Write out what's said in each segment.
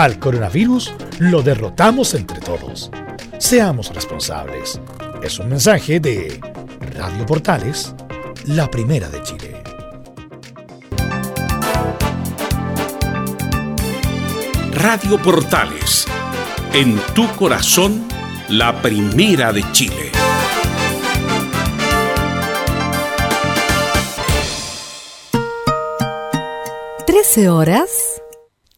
al coronavirus lo derrotamos entre todos. Seamos responsables. Es un mensaje de Radio Portales, la primera de Chile. Radio Portales, en tu corazón, la primera de Chile. Trece horas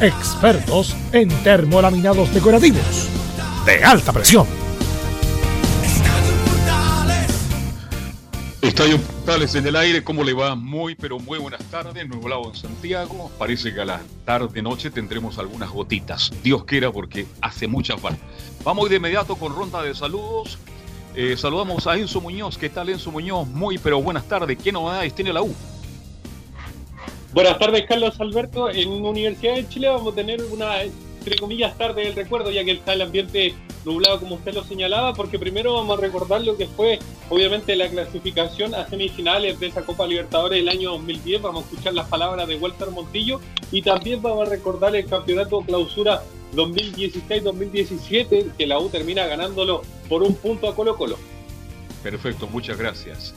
expertos en termolaminados decorativos de alta presión. Estadio Portales en el aire, ¿cómo le va? Muy, pero muy buenas tardes. Nuevo en Santiago. Parece que a la tarde-noche tendremos algunas gotitas. Dios quiera, porque hace mucha falta. Vamos de inmediato con ronda de saludos. Eh, saludamos a Enzo Muñoz. ¿Qué tal, Enzo Muñoz? Muy, pero buenas tardes. ¿Qué novedades tiene la U? Buenas tardes, Carlos Alberto. En Universidad de Chile vamos a tener una, entre comillas, tarde del recuerdo, ya que está el ambiente nublado, como usted lo señalaba, porque primero vamos a recordar lo que fue, obviamente, la clasificación a semifinales de esa Copa Libertadores del año 2010. Vamos a escuchar las palabras de Walter Montillo y también vamos a recordar el campeonato clausura 2016-2017, que la U termina ganándolo por un punto a Colo Colo. Perfecto, muchas gracias.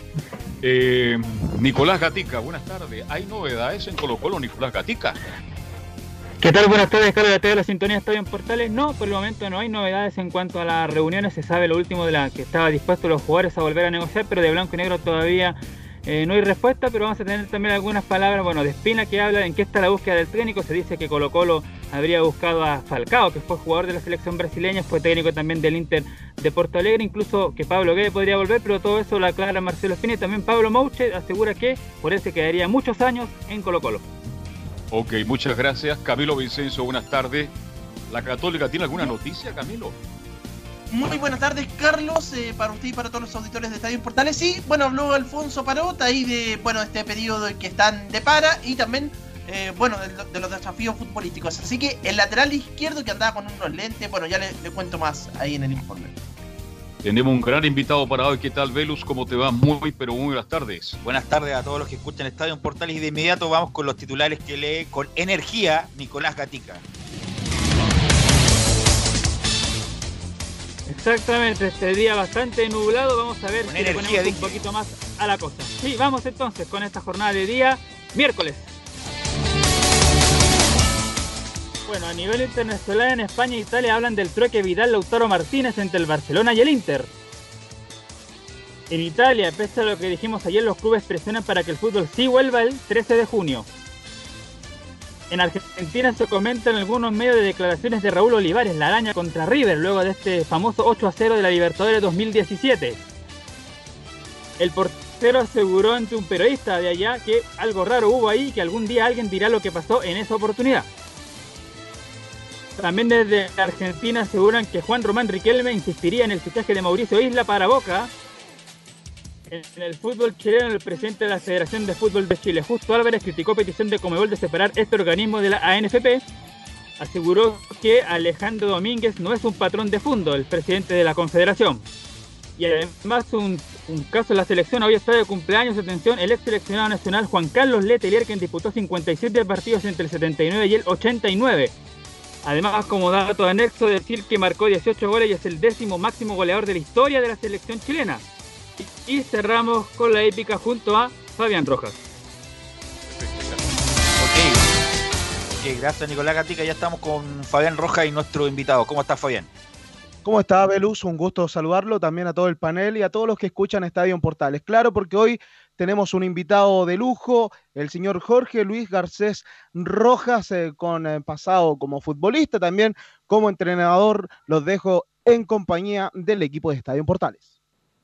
Eh, Nicolás Gatica, buenas tardes. ¿Hay novedades en Colo Colo, Nicolás Gatica? ¿Qué tal? Buenas tardes, Carlos de la Sintonía Estadio en Portales. No, por el momento no hay novedades en cuanto a las reuniones. Se sabe lo último de la que estaba dispuesto los jugadores a volver a negociar, pero de blanco y negro todavía eh, no hay respuesta, pero vamos a tener también algunas palabras, bueno, de Espina que habla en qué está la búsqueda del técnico. Se dice que Colo Colo habría buscado a Falcao, que fue jugador de la selección brasileña, fue técnico también del Inter de Porto Alegre, incluso que Pablo Guede podría volver, pero todo eso lo aclara Marcelo Espina y también Pablo Mouche asegura que por él se quedaría muchos años en Colo Colo. Ok, muchas gracias. Camilo Vicencio, buenas tardes. ¿La Católica tiene alguna noticia, Camilo? Muy buenas tardes, Carlos, eh, para usted y para todos los auditores de Estadio Portales. Sí, bueno, habló Alfonso Parota ahí de, bueno, este periodo que están de para y también, eh, bueno, de, los desafíos futbolísticos. Así que el lateral izquierdo que andaba con unos lentes, bueno, ya le, cuento más ahí en el informe. Tenemos un gran invitado para hoy. ¿Qué tal, Velus? ¿Cómo te va? Muy, pero muy buenas tardes. Buenas tardes a todos los que escuchan Estadio Portales y de inmediato vamos con los titulares que lee con energía Nicolás Gatica. Exactamente, este día bastante nublado, vamos a ver si le ponemos un poquito más a la costa. Sí, vamos entonces con esta jornada de día, miércoles. Bueno, a nivel internacional en España e Italia hablan del trueque Vidal-Lautaro Martínez entre el Barcelona y el Inter. En Italia, pese a lo que dijimos ayer, los clubes presionan para que el fútbol sí vuelva el 13 de junio. En Argentina se comentan algunos medios de declaraciones de Raúl Olivares, la araña contra River, luego de este famoso 8 a 0 de la Libertadores 2017. El portero aseguró ante un periodista de allá que algo raro hubo ahí y que algún día alguien dirá lo que pasó en esa oportunidad. También desde Argentina aseguran que Juan Román Riquelme insistiría en el fichaje de Mauricio Isla para Boca. En el fútbol chileno, el presidente de la Federación de Fútbol de Chile, Justo Álvarez, criticó petición de Comebol de separar este organismo de la ANFP. Aseguró que Alejandro Domínguez no es un patrón de fondo, el presidente de la Confederación. Y además, un, caso en la selección, hoy está de cumpleaños, atención, el ex seleccionado nacional Juan Carlos Letelier, quien disputó 57 partidos entre el 79 y el 89. Además, como dato anexo, decir que marcó 18 goles y es el décimo máximo goleador de la historia de la selección chilena. Y cerramos con la épica junto a Fabián Rojas. Ok, Ok, gracias Nicolás Gatica. Ya estamos con Fabián Rojas y nuestro invitado. ¿Cómo estás, Fabián? ¿Cómo está, Belus? Un gusto saludarlo, también a todo el panel y a todos los que escuchan Estadio en Portales. Claro, porque hoy tenemos un invitado de lujo, el señor Jorge Luis Garcés Rojas, eh, con eh, pasado como futbolista, también como entrenador. Los dejo en compañía del equipo de Estadio en Portales.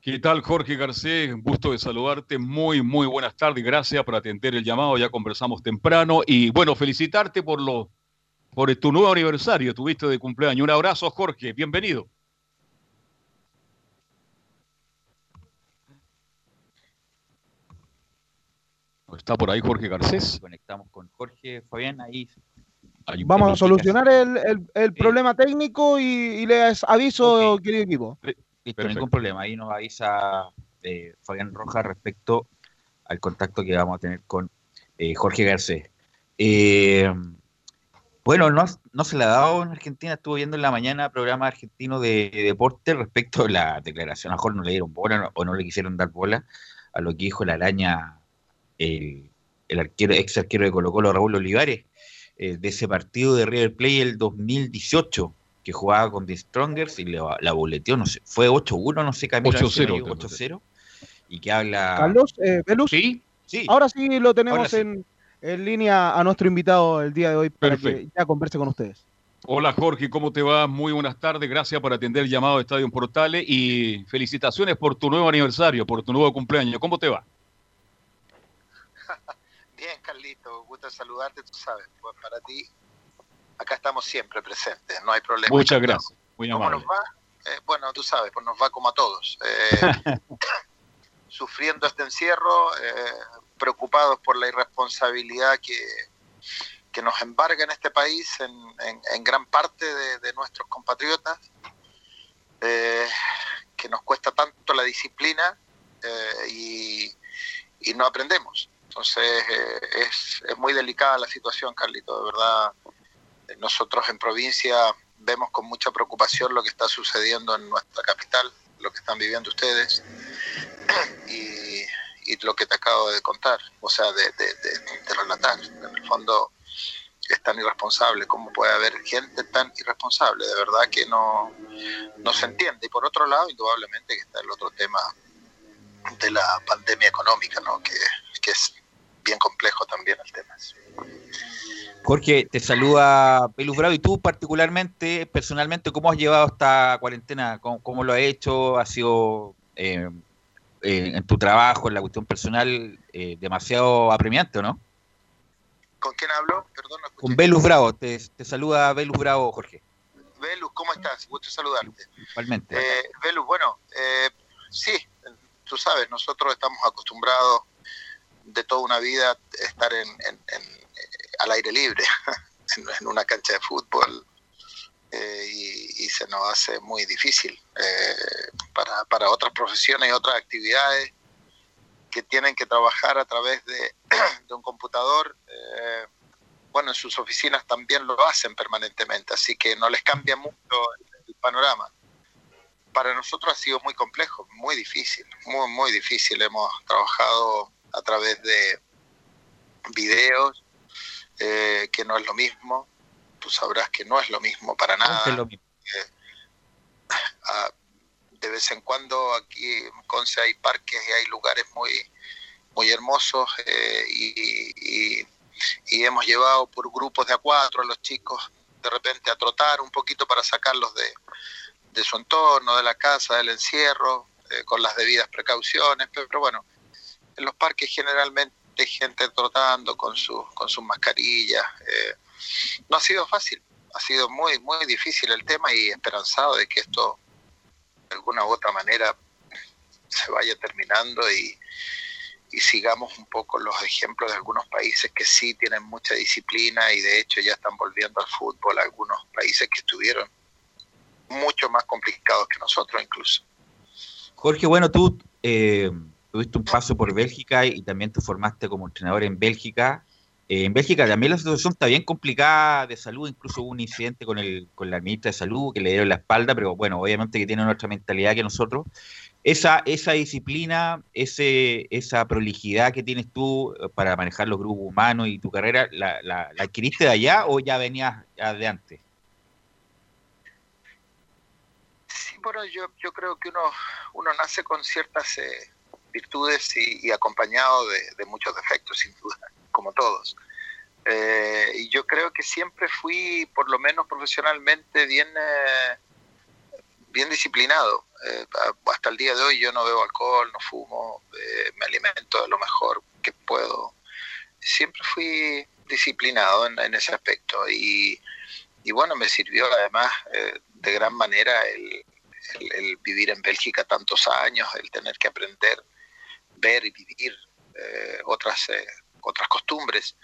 ¿Qué tal, Jorge Garcés? Un gusto de saludarte. Muy, muy buenas tardes. Gracias por atender el llamado. Ya conversamos temprano. Y bueno, felicitarte por, lo, por tu nuevo aniversario. Tuviste de cumpleaños. Un abrazo, Jorge. Bienvenido. ¿Está por ahí Jorge Garcés? Conectamos con Jorge Fabián. Ahí. Vamos a solucionar el, el- el problema técnico y, y les aviso, querido equipo. Listo, Perfecto. ningún problema. Ahí nos avisa eh, Fabián Rojas respecto al contacto que vamos a tener con eh, Jorge Garcés. Eh, bueno, no, no se le ha dado en Argentina. Estuvo viendo en la mañana programa argentino de, de deporte respecto a la declaración. A mejor no le dieron bola no- o no le quisieron dar bola a lo que dijo la araña, el, el arquero, ex arquero de Colo Colo, Raúl Olivares, eh, de ese partido de River Plate el 2018 que jugaba con The Strongers y le- la boleteó, no sé, fue 8-1, no sé, Camilo, 8-0, si no me equivoco, creo que 8-0, y que habla... Carlos, eh, Belus, Sí, Sí, ahora sí lo tenemos sí. En, en línea a nuestro invitado el día de hoy para Perfecto. que ya converse con ustedes. Hola Jorge, ¿cómo te va? Muy buenas tardes, gracias por atender el llamado de Estadio en Portales y felicitaciones por tu nuevo aniversario, por tu nuevo cumpleaños. ¿Cómo te va? Bien, Carlito, gusto saludarte, tú sabes, pues para ti, acá estamos siempre presentes, no hay problema. Muchas gracias, muy ¿Cómo nos va? Eh, bueno, tú sabes, pues nos va como a todos, eh, sufriendo este encierro, eh, preocupados por la irresponsabilidad que, que nos embarga en este país, en, en- en gran parte de, de nuestros compatriotas, que nos cuesta tanto la disciplina y, y no aprendemos. Entonces es, es muy delicada la situación, Carlito, de verdad. Eh, Nosotros en provincia vemos con mucha preocupación lo que está sucediendo en nuestra capital, lo que están viviendo ustedes y, lo que te acabo de contar, o sea, de- de relatar. En el fondo es tan irresponsable, ¿cómo puede haber gente tan irresponsable? De verdad que no, no se entiende. Y por otro lado, indudablemente que está el otro tema de la pandemia económica, ¿no? que, que es bien complejo también el tema. Jorge, te saluda Pelus Bravo y tú particularmente, personalmente, ¿cómo has llevado esta cuarentena? ¿Cómo, cómo lo has hecho? ¿Ha sido eh, eh, en tu trabajo, en la cuestión personal, eh, demasiado apremiante o no? ¿Con quién hablo? Perdón, no. Con Belus Bravo, te, te saluda Belus Bravo, Jorge, Velus, ¿cómo estás? Gusto saludarte. igualmente. Eh, Velus, bueno, eh, sí, tú sabes, nosotros estamos acostumbrados de toda una vida estar en, eh, al aire libre, en, una cancha de fútbol, eh, y, se nos hace muy difícil eh, para, para otras profesiones y otras actividades que tienen que trabajar a través de, un computador. bueno, en sus oficinas también lo hacen permanentemente, así que no les cambia mucho el, el panorama. Para nosotros ha sido muy complejo, muy difícil, muy, muy difícil. Hemos trabajado a través de videos, eh, que no es lo mismo. Tú sabrás que no es lo mismo para nada. Es lo mismo. Ah, de vez en cuando aquí en Conce hay parques y hay lugares muy, muy hermosos eh, y, y- y hemos llevado por grupos de a cuatro a los chicos de repente a trotar un poquito para sacarlos de, de su entorno, de la casa, del encierro. eh, con las debidas precauciones, pero, pero bueno, en los parques generalmente gente trotando con, sus con sus mascarillas. eh, no ha sido fácil, ha sido muy, muy difícil el tema y esperanzado de que esto de alguna u otra manera se vaya terminando y, y sigamos un poco los ejemplos de algunos países que sí tienen mucha disciplina y de hecho ya están volviendo al fútbol, algunos países que estuvieron mucho más complicados que nosotros incluso. Jorge, bueno, tú eh, tuviste un paso por Bélgica y también te formaste como entrenador en Bélgica. Eh, en Bélgica también la situación está bien complicada de salud, incluso hubo un incidente con, el, con la ministra de Salud que le dieron la espalda, pero bueno, obviamente que tiene otra mentalidad que nosotros. Esa, esa disciplina, ese, esa prolijidad que tienes tú eh, para manejar los grupos humanos y tu carrera, ¿la, la, adquiriste de allá o ya venías de antes? Sí, bueno, yo, yo creo que uno, uno nace con ciertas eh, virtudes y, acompañado de, muchos defectos, sin duda, como todos. Eh, y yo creo que siempre fui, por lo menos profesionalmente, bien, eh, bien disciplinado. Eh, hasta el día de hoy yo no bebo alcohol, no fumo, eh, me alimento de lo mejor que puedo. Siempre fui disciplinado en, ese aspecto y, y, bueno, me sirvió además eh, de gran manera el, vivir en Bélgica tantos años, el tener que aprender, ver y vivir eh, otras, otras costumbres.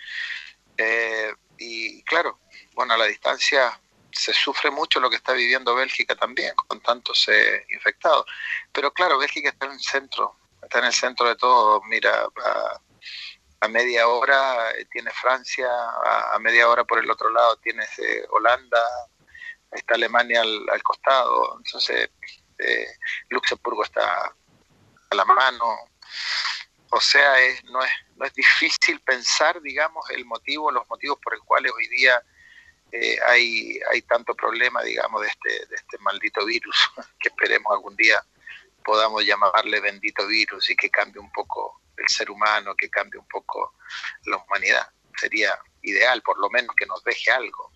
y claro, bueno, a la distancia se sufre mucho lo que está viviendo Bélgica también, con tantos eh, infectados. Pero claro, Bélgica está en el centro, está en el centro de todo. Mira, a, a media hora eh, tiene Francia, a, a, media hora por el otro lado tienes eh, Holanda, está Alemania al, al costado, entonces eh, Luxemburgo está a la mano. O sea, es, no, es, no es difícil pensar, digamos, el motivo, los motivos por el cuales hoy día eh, hay, hay tanto problema, digamos, de este, de este maldito virus, que esperemos algún día podamos llamarle bendito virus y que cambie un poco el ser humano, que cambie un poco la humanidad. Sería ideal, por lo menos, que nos deje algo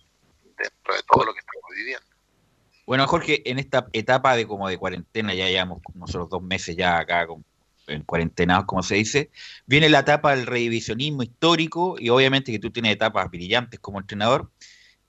dentro de todo lo que estamos viviendo. Bueno, Jorge, en esta etapa de como de cuarentena, ya llevamos nosotros dos meses ya acá con, en cuarentenados, como se dice, viene la etapa del revisionismo histórico y obviamente que tú tienes etapas brillantes como entrenador.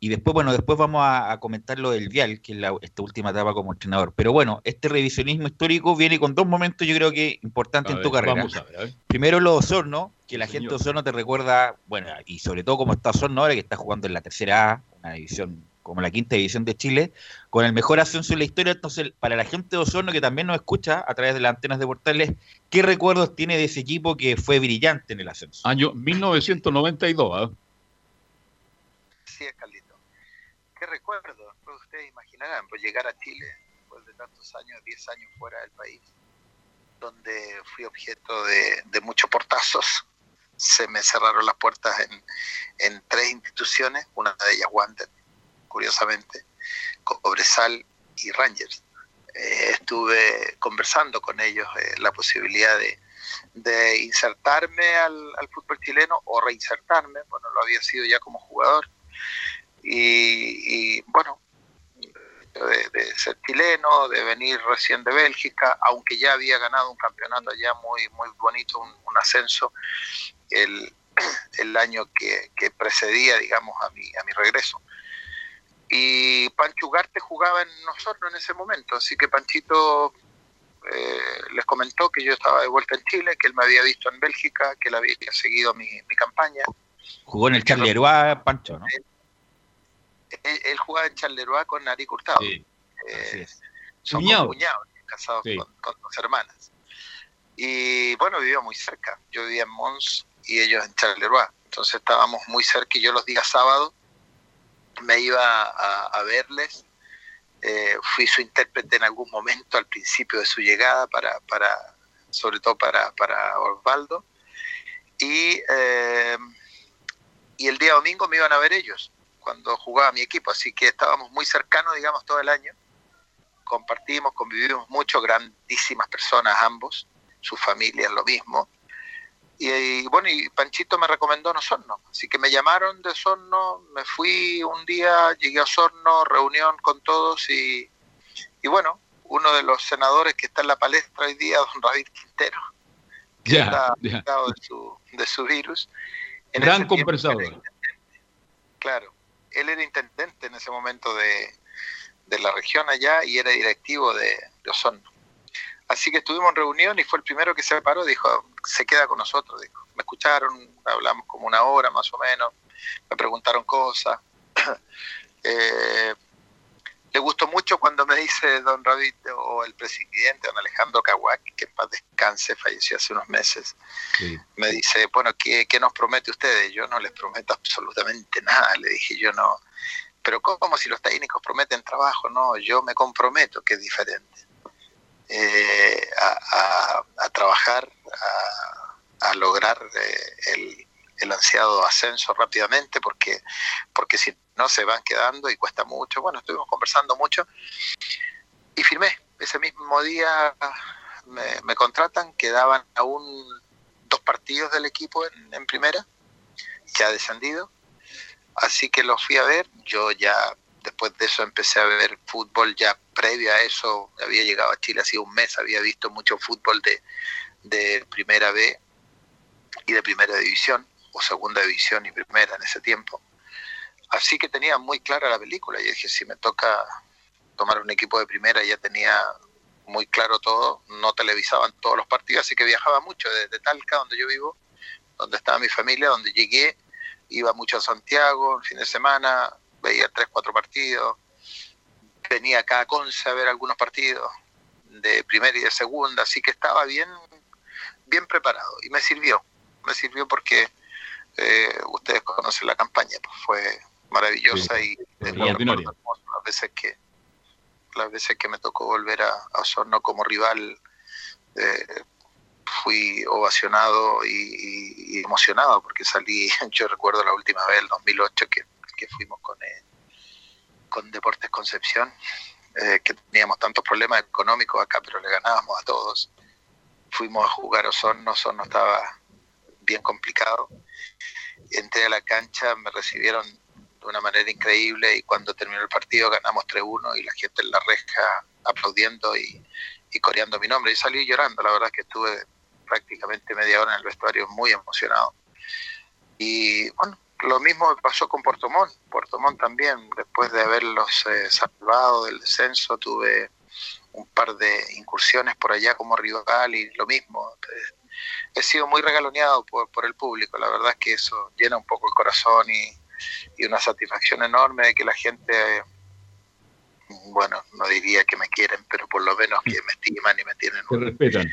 Y después, bueno, después vamos a, a comentar lo del Vial, que es la, esta última etapa como entrenador. Pero bueno, este revisionismo histórico viene con dos momentos, yo creo que importantes A en tu carrera. vamos a ver, a ver. Primero lo de Osorno, que la gente de. Osorno te recuerda, bueno, y sobre todo como está Osorno ahora, que está jugando en la tercera A, una división como la quinta división de Chile, con el mejor ascenso en la historia. Entonces, para la gente de Osorno que también nos escucha a través de las antenas de portales, ¿qué recuerdos tiene de ese equipo que fue brillante en el ascenso? Año 1992, ¿ah? Sí, Carlito. ¿Qué recuerdo? Pues ustedes imaginarán, pues llegar a Chile después de tantos años, 10 años fuera del país, donde fui objeto de, de muchos portazos. Se me cerraron las puertas en, en tres instituciones, una de ellas Wander, curiosamente, Cobresal y Rangers. Eh, estuve conversando con ellos eh, la posibilidad de, insertarme al, fútbol chileno o reinsertarme, bueno, lo había sido ya como jugador, y, bueno, de, de, ser chileno, de venir recién de Bélgica, aunque ya había ganado un campeonato allá muy, muy bonito, un, un ascenso, el, el año que, que, precedía, digamos, a mi, a mi regreso. Y Pancho Ugarte jugaba en nosotros en ese momento, así que Panchito eh, les comentó que yo estaba de vuelta en Chile, que él me había visto en Bélgica, que él había seguido mi, mi campaña. Jugó en el Charleroi, Pancho, ¿no? Él, él, él, jugaba en Charleroi con Ari Hurtado. Sí, eh, somos cuñados, cuñados casados sí. con, con, dos hermanas. Y bueno, vivía muy cerca. Yo vivía en Mons y ellos en Charleroi. Entonces estábamos muy cerca y yo los días sábados me iba a, verles. Eh, fui su intérprete en algún momento al principio de su llegada, para, para sobre todo para, para Osvaldo. Y, eh, y el día domingo me iban a ver ellos cuando jugaba mi equipo, así que estábamos muy cercanos, digamos, todo el año. Compartimos, convivimos mucho, grandísimas personas ambos, sus familias lo mismo. Y, y, bueno, y Panchito me recomendó Osorno, así que me llamaron de Osorno, me fui un día, llegué a Osorno, reunión con todos y, y bueno, uno de los senadores que está en la palestra hoy día, don David Quintero, que está afectado de su, de su virus. En Gran conversador. Claro, él era intendente en ese momento de, de la región allá y era directivo de, de Osorno. Así que estuvimos en reunión y fue el primero que se paró, dijo, se queda con nosotros, dijo. Me escucharon, hablamos como una hora más o menos, me preguntaron cosas. Eh, le gustó mucho cuando me dice don David o el presidente, don Alejandro Caguac, que en paz descanse, falleció hace unos meses, me dice, bueno, ¿qué, ¿qué nos promete ustedes? Yo no les prometo absolutamente nada, le dije, yo no, pero ¿cómo si los técnicos prometen trabajo? No, yo me comprometo, que es diferente, eh, a, trabajar, a, lograr eh, el, el ansiado ascenso rápidamente, porque, porque si no se van quedando y cuesta mucho. Bueno, estuvimos conversando mucho y firmé. Ese mismo día me, me contratan, quedaban aún dos partidos del equipo en, en primera, ya descendido. Así que los fui a ver. Yo ya después de eso empecé a ver fútbol ya previo a eso. Había llegado a Chile hace un mes, había visto mucho fútbol de, de primera B y de primera división, o segunda división y primera en ese tiempo. Así que tenía muy clara la película. Y dije, si me toca tomar un equipo de primera, ya tenía muy claro todo. No televisaban todos los partidos, así que viajaba mucho desde Talca, donde yo vivo, donde estaba mi familia, donde llegué. Iba mucho a Santiago el fin de semana, veía tres, cuatro partidos. Venía acá a Conce a ver algunos partidos de primera y de segunda, así que estaba bien, bien preparado y me sirvió. Me sirvió porque eh, ustedes conocen la campaña, pues fue maravillosa y hermosos las veces que las veces que me tocó volver a, a Osorno como rival eh, fui ovacionado y, y- y emocionado porque salí, yo recuerdo la última vez, el 2008, que, que fuimos con, eh, con Deportes Concepción, eh, que teníamos tantos problemas económicos acá, pero le ganábamos a todos. Fuimos a jugar Osorno, Osorno estaba bien complicado. Entré a la cancha, me recibieron de una manera increíble y cuando terminó el partido ganamos 3-1 y la gente en la reja aplaudiendo y, y coreando mi nombre. Y salí llorando, la verdad es que estuve prácticamente media hora en el vestuario muy emocionado. Y bueno, lo mismo me pasó con Puerto Montt. Puerto Montt también, después de haberlos eh, salvado del descenso, tuve un par de incursiones por allá como rival y lo mismo. Eh, He sido muy regaloneado por, por el público, la verdad es que eso llena un poco el corazón y, y una satisfacción enorme de que la gente, eh, bueno, no diría que me quieren, pero por lo menos que me estiman y me tienen un respetan.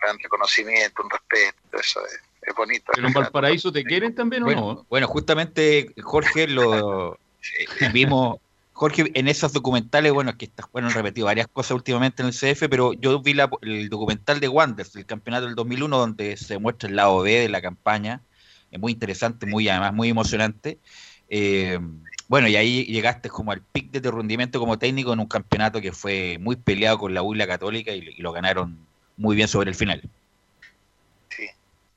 gran reconocimiento, un respeto, eso es, es bonito. ¿Pero en Valparaíso te quieren también o Bueno, no? bueno, justamente Jorge lo vimos, Jorge en esos documentales, bueno, que está, bueno, han repetido varias cosas últimamente en el CF, pero yo vi la- el documental de Wanderers, el campeonato del 2001, donde se muestra el lado B de la campaña, es muy interesante, muy además muy emocionante. Eh, bueno, y ahí llegaste como al pic de tu rendimiento como técnico en un campeonato que fue muy peleado con la U y la Católica y, y lo ganaron muy bien sobre el final.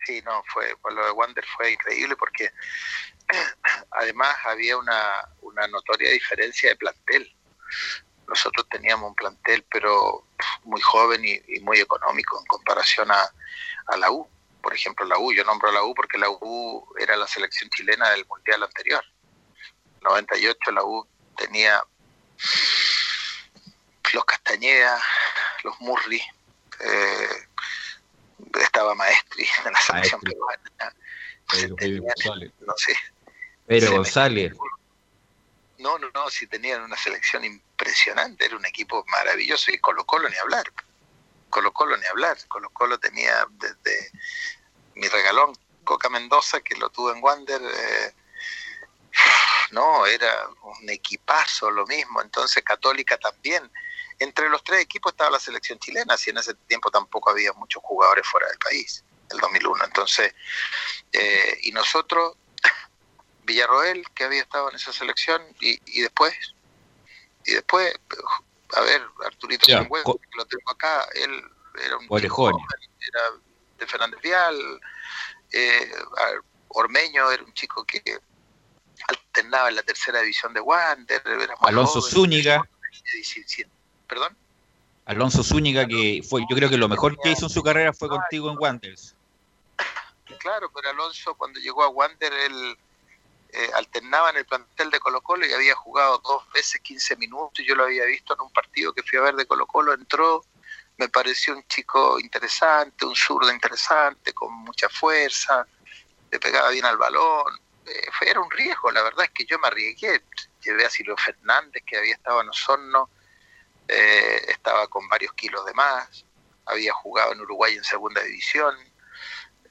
Sí, no, fue, lo de Wander fue increíble porque además había una, una notoria diferencia de plantel. Nosotros teníamos un plantel, pero muy joven y, muy económico en comparación a, la U. Por ejemplo, la U, yo nombro a la U porque la U era la selección chilena del mundial anterior. 98 la U tenía los Castañeda, los Murri, eh, estaba Maestri en la selección peruana. Pedro, Pedro González. No sé, me- González, no, no, no, si tenían una selección impresionante, era un equipo maravilloso y Colo Colo ni hablar. Colo Colo ni hablar. Colo Colo tenía desde mi regalón Coca Mendoza, que lo tuve en Wander, eh, no, era un equipazo lo mismo. Entonces Católica también. Entre los tres equipos estaba la selección chilena, si en ese tiempo tampoco había muchos jugadores fuera del país, el 2001. Entonces, eh, y nosotros Villarroel, que había estado en esa selección, y, y después, y después, a ver, Arturito co- que lo tengo acá, él era un chico era de Fernández Vial, eh, Ormeño era un chico que alternaba en la tercera división de Wander, era Alonso joven, Zúñiga, 17. ¿Perdón? Alonso Zúñiga, que fue, yo creo que lo mejor que hizo en su carrera fue contigo en Wanderers. Claro, pero Alonso cuando llegó a Wander, él eh, alternaba en el plantel de Colo Colo y había jugado dos veces 15 minutos. Yo lo había visto en un partido que fui a ver de Colo Colo, entró, me pareció un chico interesante, un zurdo interesante, con mucha fuerza, le pegaba bien al balón. Eh, fue, era un riesgo, la verdad es que yo me arriesgué. Llevé a Silvio Fernández, que había estado en Osorno, eh, estaba con varios kilos de más, había jugado en Uruguay en segunda división.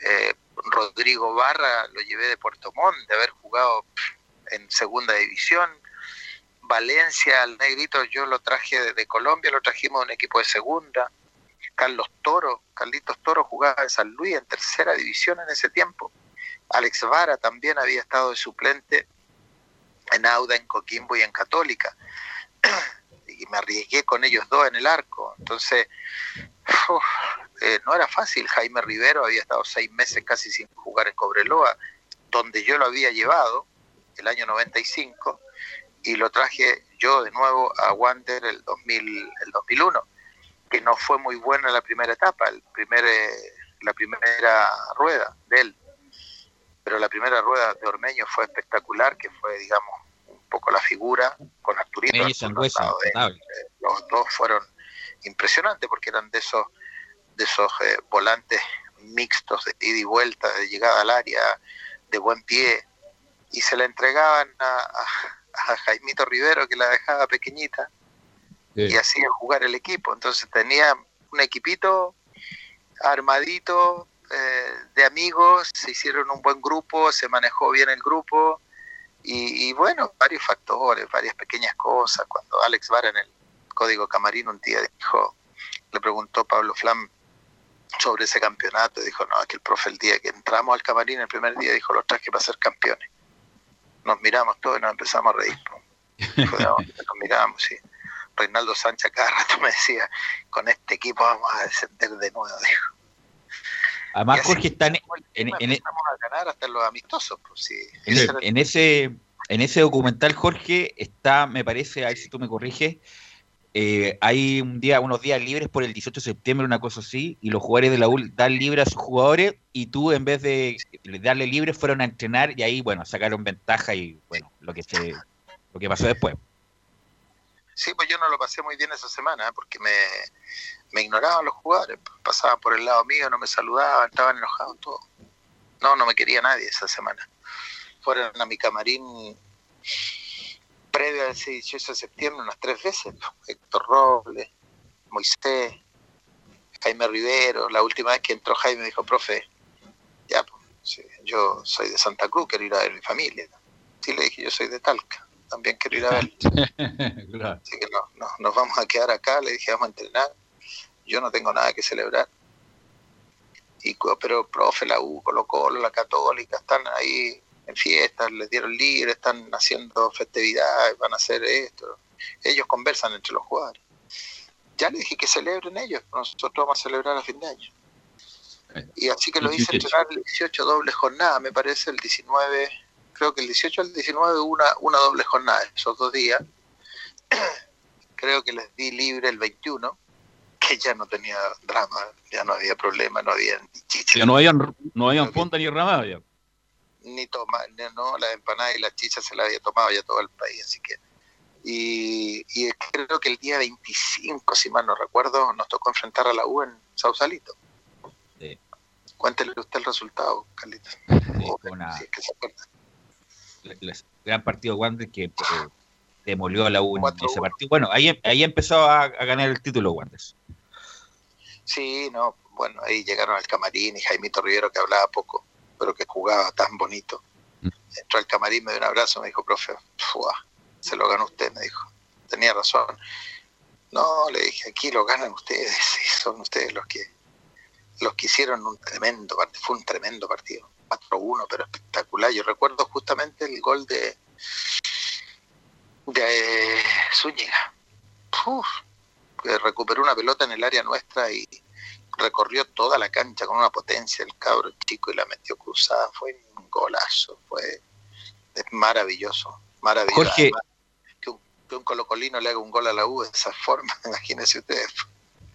Eh, Rodrigo Barra lo llevé de Puerto Montt, de haber jugado en segunda división. Valencia, al negrito, yo lo traje de, Colombia, lo trajimos de un equipo de segunda. Carlos Toro, Carlitos Toro jugaba en San Luis en tercera división en ese tiempo. Alex Vara también había estado de suplente en Auda, en Coquimbo y en Católica. y me arriesgué con ellos dos en el arco. Entonces, eh, no era fácil. Jaime Rivero había estado seis meses casi sin jugar en Cobreloa, donde yo lo había llevado el año 95 y lo traje yo de nuevo a Wander el, 2000, el 2001, que no fue muy buena la primera etapa, el primer, eh, la primera rueda de él. Pero la primera rueda de Ormeño fue espectacular, que fue, digamos, poco la figura con Arturito. los dos fueron impresionantes porque eran de esos de esos eh, volantes mixtos de ida y vuelta, de llegada al área, de buen pie, y se la entregaban a, a, Jaimito Rivero que la dejaba pequeñita y hacía jugar el equipo. Entonces tenía un equipito armadito eh, de amigos, se hicieron un buen grupo, se manejó bien el grupo y, bueno, varios factores, varias pequeñas cosas. Cuando Alex Vara en el Código Camarín un día dijo, le preguntó Pablo Flam sobre ese campeonato, y dijo, no, es que el profe el día que entramos al camarín el primer día dijo, los traje para ser campeones. Nos miramos todos y nos empezamos a reír. nos miramos, sí. Reinaldo Sánchez cada rato me decía, con este equipo vamos a descender de nuevo, dijo. Además, Jorge está en, en, a ganar hasta los amistosos. Pues, en, ese, en ese documental, Jorge, está, me parece, ahí si tú me corriges, eh, hay un día, unos días libres por el 18 de septiembre, una cosa así, y los jugadores de la U dan libre a sus jugadores, y tú en vez de darle libre fueron a entrenar y ahí, bueno, sacaron ventaja y, bueno, lo que, se, lo que pasó después. Sí, pues yo no lo pasé muy bien esa semana, porque me, me ignoraban los jugadores, pasaban por el lado mío, no me saludaban, estaban enojados todos. No, no me quería nadie esa semana. Fueron a mi camarín previo al 18 de septiembre unas tres veces. Héctor Robles, Moisés, Jaime Rivero. La última vez que entró Jaime me dijo, profe, ya, pues, yo soy de Santa Cruz, quiero ir a ver mi familia. Sí, le dije, yo soy de Talca, también quiero ir a ver. Así que no, no, nos vamos a quedar acá, le dije, vamos a entrenar yo no tengo nada que celebrar. Y, pero profe, la U, Colo Colo, la Católica, están ahí en fiestas, les dieron libre, están haciendo festividades, van a hacer esto. Ellos conversan entre los jugadores. Ya le dije que celebren ellos, nosotros vamos a celebrar a fin de año. Y así que lo hice entrenar el 18 doble jornada, me parece, el 19, creo que el 18 al 19 una, una doble jornada, esos dos días. creo que les di libre el 21 que ya no tenía drama, ya no había problema, no había ni chicha. Ya no había, no habían fonda ni ramada ya. Ni toma, no, la empanada y la chicha se la había tomado ya todo el país, así que. Y, y, creo que el día 25, si mal no recuerdo, nos tocó enfrentar a la U en Sausalito. Sí. Cuéntele usted el resultado, Carlitos. si es que se acuerda. El, gran partido Wander que eh, demolió a la U en ese partido. Bueno, ahí, ahí empezó a, ganar el título Wander. Sí, no, bueno, ahí llegaron al camarín y Jaimito Rivero que hablaba poco, pero que jugaba tan bonito. Mm. Entró al camarín, me dio un abrazo, me dijo, profe, se lo ganó usted, me dijo. Tenía razón. No, le dije, aquí lo ganan ustedes, son ustedes los que los que hicieron un tremendo partido, fue un tremendo partido, 4-1, pero espectacular. Yo recuerdo justamente el gol de de Zúñiga. que recuperó una pelota en el área nuestra y recorrió toda la cancha con una potencia el cabro chico y la metió cruzada. Fue un golazo, fue maravilloso, maravilloso. Jorge, que, un, colocolino le haga un gol a la U de esa forma, imagínense ustedes.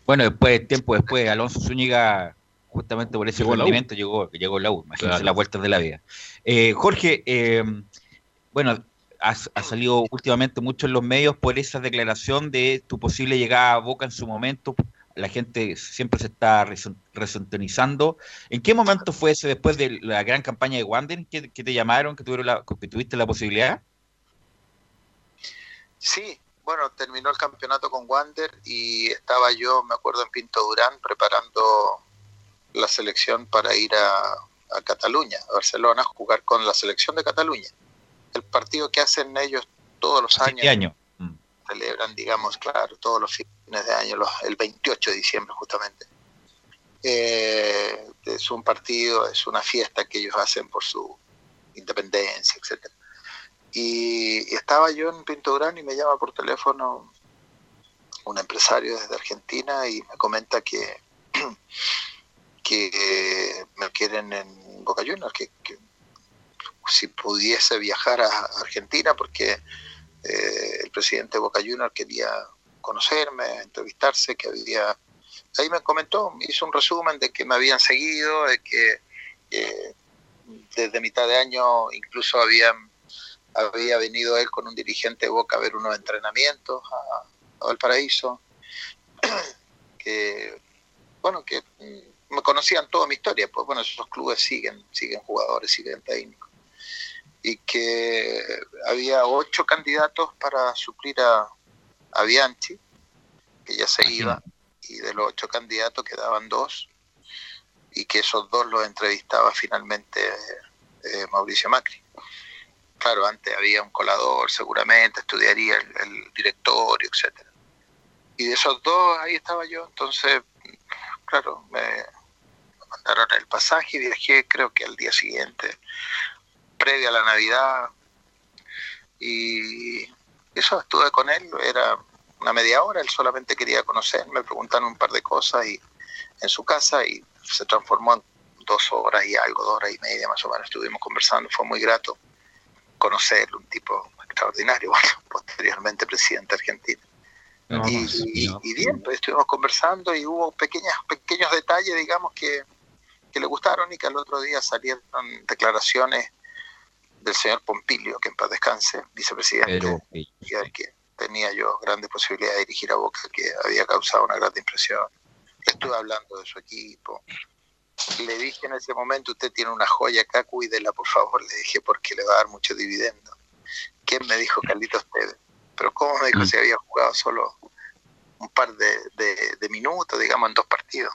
Bueno, después, tiempo después, Alonso Zúñiga, justamente por ese Llegó la rendimiento, llegó, llegó la U, imagínense Claro. las vueltas de la vida. Eh, Jorge, eh, bueno, ha, ha salido últimamente mucho en los medios por esa declaración de tu posible llegada a Boca en su momento. La gente siempre se está reson- resintonizando. ¿En qué momento fue ese después de la gran campaña de Wander que, que te llamaron, que, tuvieron la, que tuviste la posibilidad? Sí, bueno, terminó el campeonato con Wander y estaba yo, me acuerdo, en Pinto Durán preparando la selección para ir a, a Cataluña, a Barcelona, a jugar con la selección de Cataluña. El partido que hacen ellos todos los años, ¿Qué año? celebran, digamos, claro, todos los fines de año, los- el 28 de diciembre justamente. Eh, es un partido, es una fiesta que ellos hacen por su independencia, etcétera. Y, y estaba yo en Pinto Durán y me llama por teléfono un empresario desde Argentina y me comenta que, que me quieren en Boca Juniors, que, si pudiese viajar a Argentina porque eh, el presidente de Boca Juniors quería conocerme, entrevistarse, que había... Ahí me comentó, hizo un resumen de que me habían seguido, de que eh, desde mitad de año incluso habían, había venido él con un dirigente de Boca a ver unos entrenamientos a, a Valparaíso, que, bueno, que mm, me conocían toda mi historia, pues bueno, esos clubes siguen, siguen jugadores, siguen técnicos y que había ocho candidatos para suplir a, a Bianchi, que ya se iba, y de los ocho candidatos quedaban dos, y que esos dos los entrevistaba finalmente eh, Mauricio Macri. Claro, antes había un colador, seguramente estudiaría el, el directorio, etcétera. Y de esos dos, ahí estaba yo, entonces, claro, me, me mandaron el pasaje y viajé creo que al día siguiente previa a la Navidad. Y eso estuve con él, era una media hora, él solamente quería conocerme, me preguntaron un par de cosas y en su casa y se transformó en dos horas y algo, dos horas y media más o menos, estuvimos conversando, fue muy grato conocerlo, un tipo extraordinario, bueno, posteriormente presidente argentino. y, y- y bien, pues estuvimos conversando y hubo pequeñas, pequeños detalles, digamos, que, que le gustaron y que al otro día salieron declaraciones del señor Pompilio, que en paz descanse, vicepresidente, Pero, y al que tenía yo grandes posibilidades de dirigir a Boca, que había causado una gran impresión. Le estuve hablando de su equipo. Le dije en ese momento, usted tiene una joya acá, cuídela por favor, le dije, porque le va a dar mucho dividendo. ¿Quién me dijo, Carlitos Tevez? Pero ¿cómo me dijo si había jugado solo un par de, de- de minutos, digamos, en dos partidos?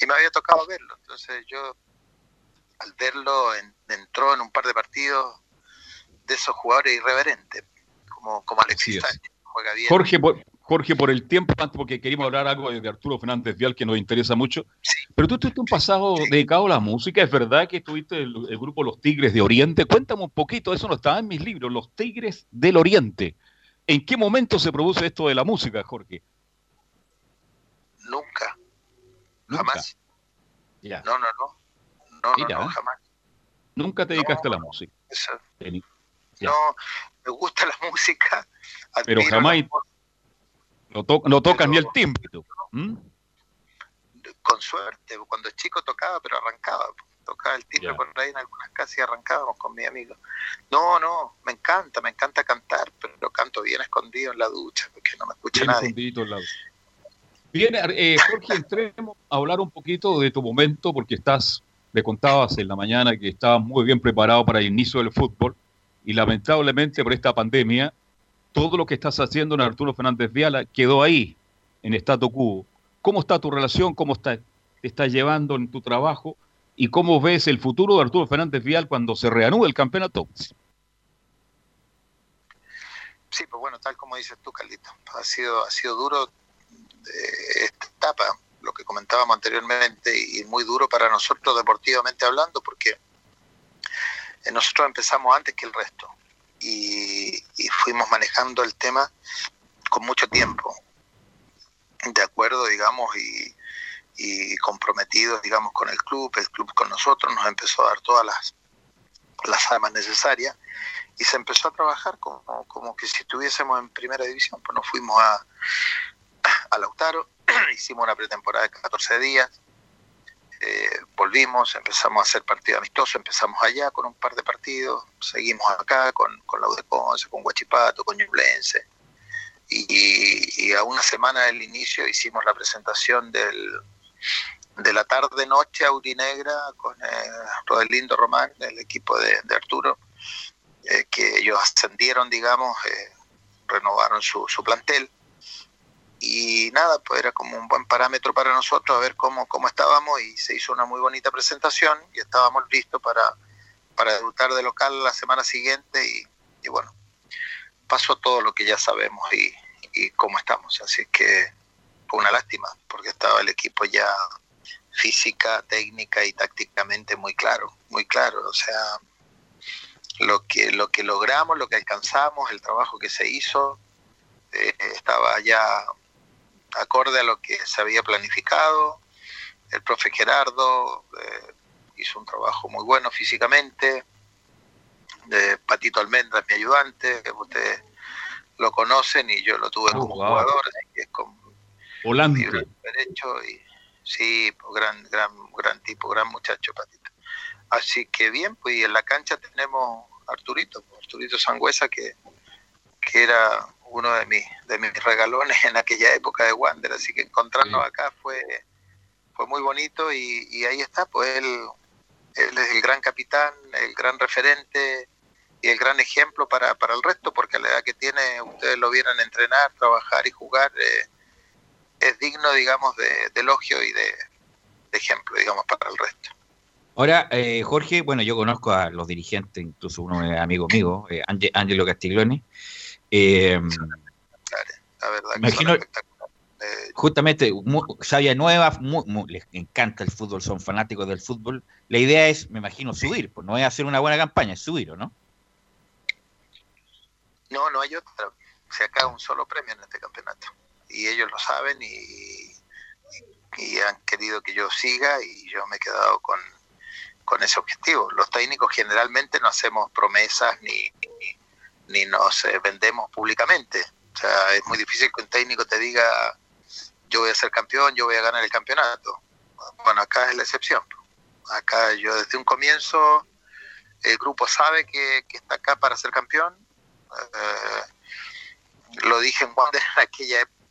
Y me había tocado verlo. Entonces yo, al verlo, en- entró en un par de partidos de esos jugadores irreverentes, como, como Alexis. Sánchez, juega bien. Jorge, por, Jorge, por el tiempo, antes porque queríamos hablar algo de Arturo Fernández Vial que nos interesa mucho. Pero tú tuviste un pasado dedicado a la música, es verdad que tuviste el, el grupo Los Tigres de Oriente. Cuéntame un poquito, eso no estaba en mis libros, Los Tigres del Oriente. ¿En qué momento se produce esto de la música, Jorge? Nunca, Nunca. jamás. Ya. No, no, no. No, Mira, no, no, ¿eh? jamás. Nunca te dedicaste a la música. Eso. No, me gusta la música. Pero jamás la- no, to- no tocas ni el timbre. ¿Mm? con suerte, cuando chico tocaba, pero arrancaba. Tocaba el timbre Ya. por ahí en algunas casas y arrancábamos con mi amigo. No, no, me encanta, me encanta cantar, pero canto bien escondido en la ducha porque no me escucha Bien nadie. escondidito al lado. Bien, eh, Jorge, entremos a hablar un poquito de tu momento, porque estás, me contabas en la mañana que estabas muy bien preparado para el inicio del fútbol, y lamentablemente por esta pandemia, todo lo que estás haciendo en Arturo Fernández Viala quedó ahí, en estado quo. ¿Cómo está tu relación? ¿Cómo está, te estás llevando en tu trabajo? ¿Y cómo ves el futuro de Arturo Fernández Vial cuando se reanude el campeonato? Sí, pues bueno, tal como dices tú, Carlito, ha sido, ha sido duro eh, esta etapa, lo que comentábamos anteriormente, y muy duro para nosotros deportivamente hablando, porque eh, nosotros empezamos antes que el resto y, fuimos manejando el tema con mucho tiempo, de acuerdo, digamos, y, y comprometidos, digamos, con el club, el club con nosotros, nos empezó a dar todas las, las armas necesarias y se empezó a trabajar como, como que si estuviésemos en primera división, pues nos fuimos a, a Lautaro, hicimos una pretemporada de 14 días, eh, volvimos, empezamos a hacer partido amistoso, empezamos allá con un par de partidos, seguimos acá con, con la con Huachipato, con Ñublense, y, a una semana del inicio hicimos la presentación del, de la tarde-noche Aurinegra con eh, Rodelindo Román, el equipo de, de Arturo, eh, que ellos ascendieron, digamos, eh, renovaron su, su plantel y nada, pues era como un buen parámetro para nosotros a ver cómo, cómo estábamos y se hizo una muy bonita presentación y estábamos listos para, para debutar de local la semana siguiente y, y bueno, pasó todo lo que ya sabemos y, y cómo estamos, así que fue una lástima porque estaba el equipo ya física, técnica y tácticamente muy claro, muy claro, o sea, lo que, lo que logramos, lo que alcanzamos, el trabajo que se hizo, eh, estaba ya acorde a lo que se había planificado. El profe Gerardo eh, hizo un trabajo muy bueno físicamente. De Patito Almendra mi ayudante, ustedes lo conocen y yo lo tuve Oh, como wow. jugador, así que es Volante. derecho y sí, pues, gran, gran, gran tipo, gran muchacho Patito. Así que bien, pues y en la cancha tenemos a Arturito, pues, Arturito Sangüesa que, que era uno de mis, de mis regalones en aquella época de Wander, así que encontrarnos acá fue, fue muy bonito y, y ahí está, pues él, él es el gran capitán, el gran referente y el gran ejemplo para, para el resto, porque a la edad que tiene, ustedes lo vieran entrenar, trabajar y jugar, eh, es digno, digamos, de, de elogio y de, de ejemplo, digamos, para el resto. Ahora, eh, Jorge, bueno, yo conozco a los dirigentes, incluso uno es amigo mío, eh, Ange- Angelo Castiglione. Eh, La verdad que Imagino-. Eh, justamente, Sabia Nueva, mu- mu- les encanta el fútbol, son fanáticos del fútbol. La idea es, me imagino, subir, pues no es hacer una buena campaña, es subir, ¿o no? No, no hay otra. Se acaba un solo premio en este campeonato. Y ellos lo saben y, y han querido que yo siga y yo me he quedado con, con ese objetivo. Los técnicos generalmente no hacemos promesas ni, ni, nos eh, vendemos públicamente. O sea, es muy difícil que un técnico te diga yo voy a ser campeón, yo voy a ganar el campeonato. Bueno, acá es la excepción. Acá yo desde un comienzo, el grupo sabe que, está acá para ser campeón. Eh, lo dije en Wander en aquella época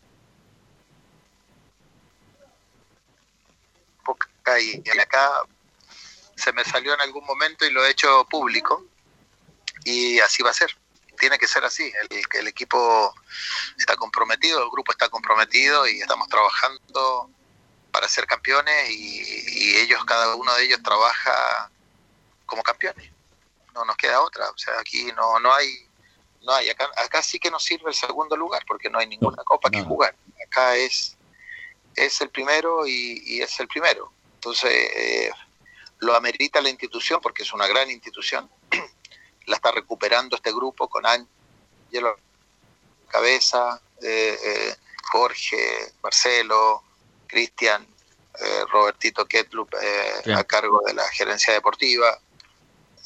y acá se me salió en algún momento y lo he hecho público y así va a ser. Tiene que ser así. El, el equipo está comprometido, el grupo está comprometido y estamos trabajando para ser campeones y, y ellos, cada uno de ellos trabaja como campeones. No nos queda otra. O sea, aquí no, no hay no hay, acá, acá sí que nos sirve el segundo lugar porque no hay ninguna copa que jugar. Acá es, es el primero y, y es el primero. Entonces, eh, lo amerita la institución porque es una gran institución. la está recuperando este grupo con Ángelo Cabeza, eh, eh, Jorge, Marcelo, Cristian, eh, Robertito Ketlup eh, a cargo de la gerencia deportiva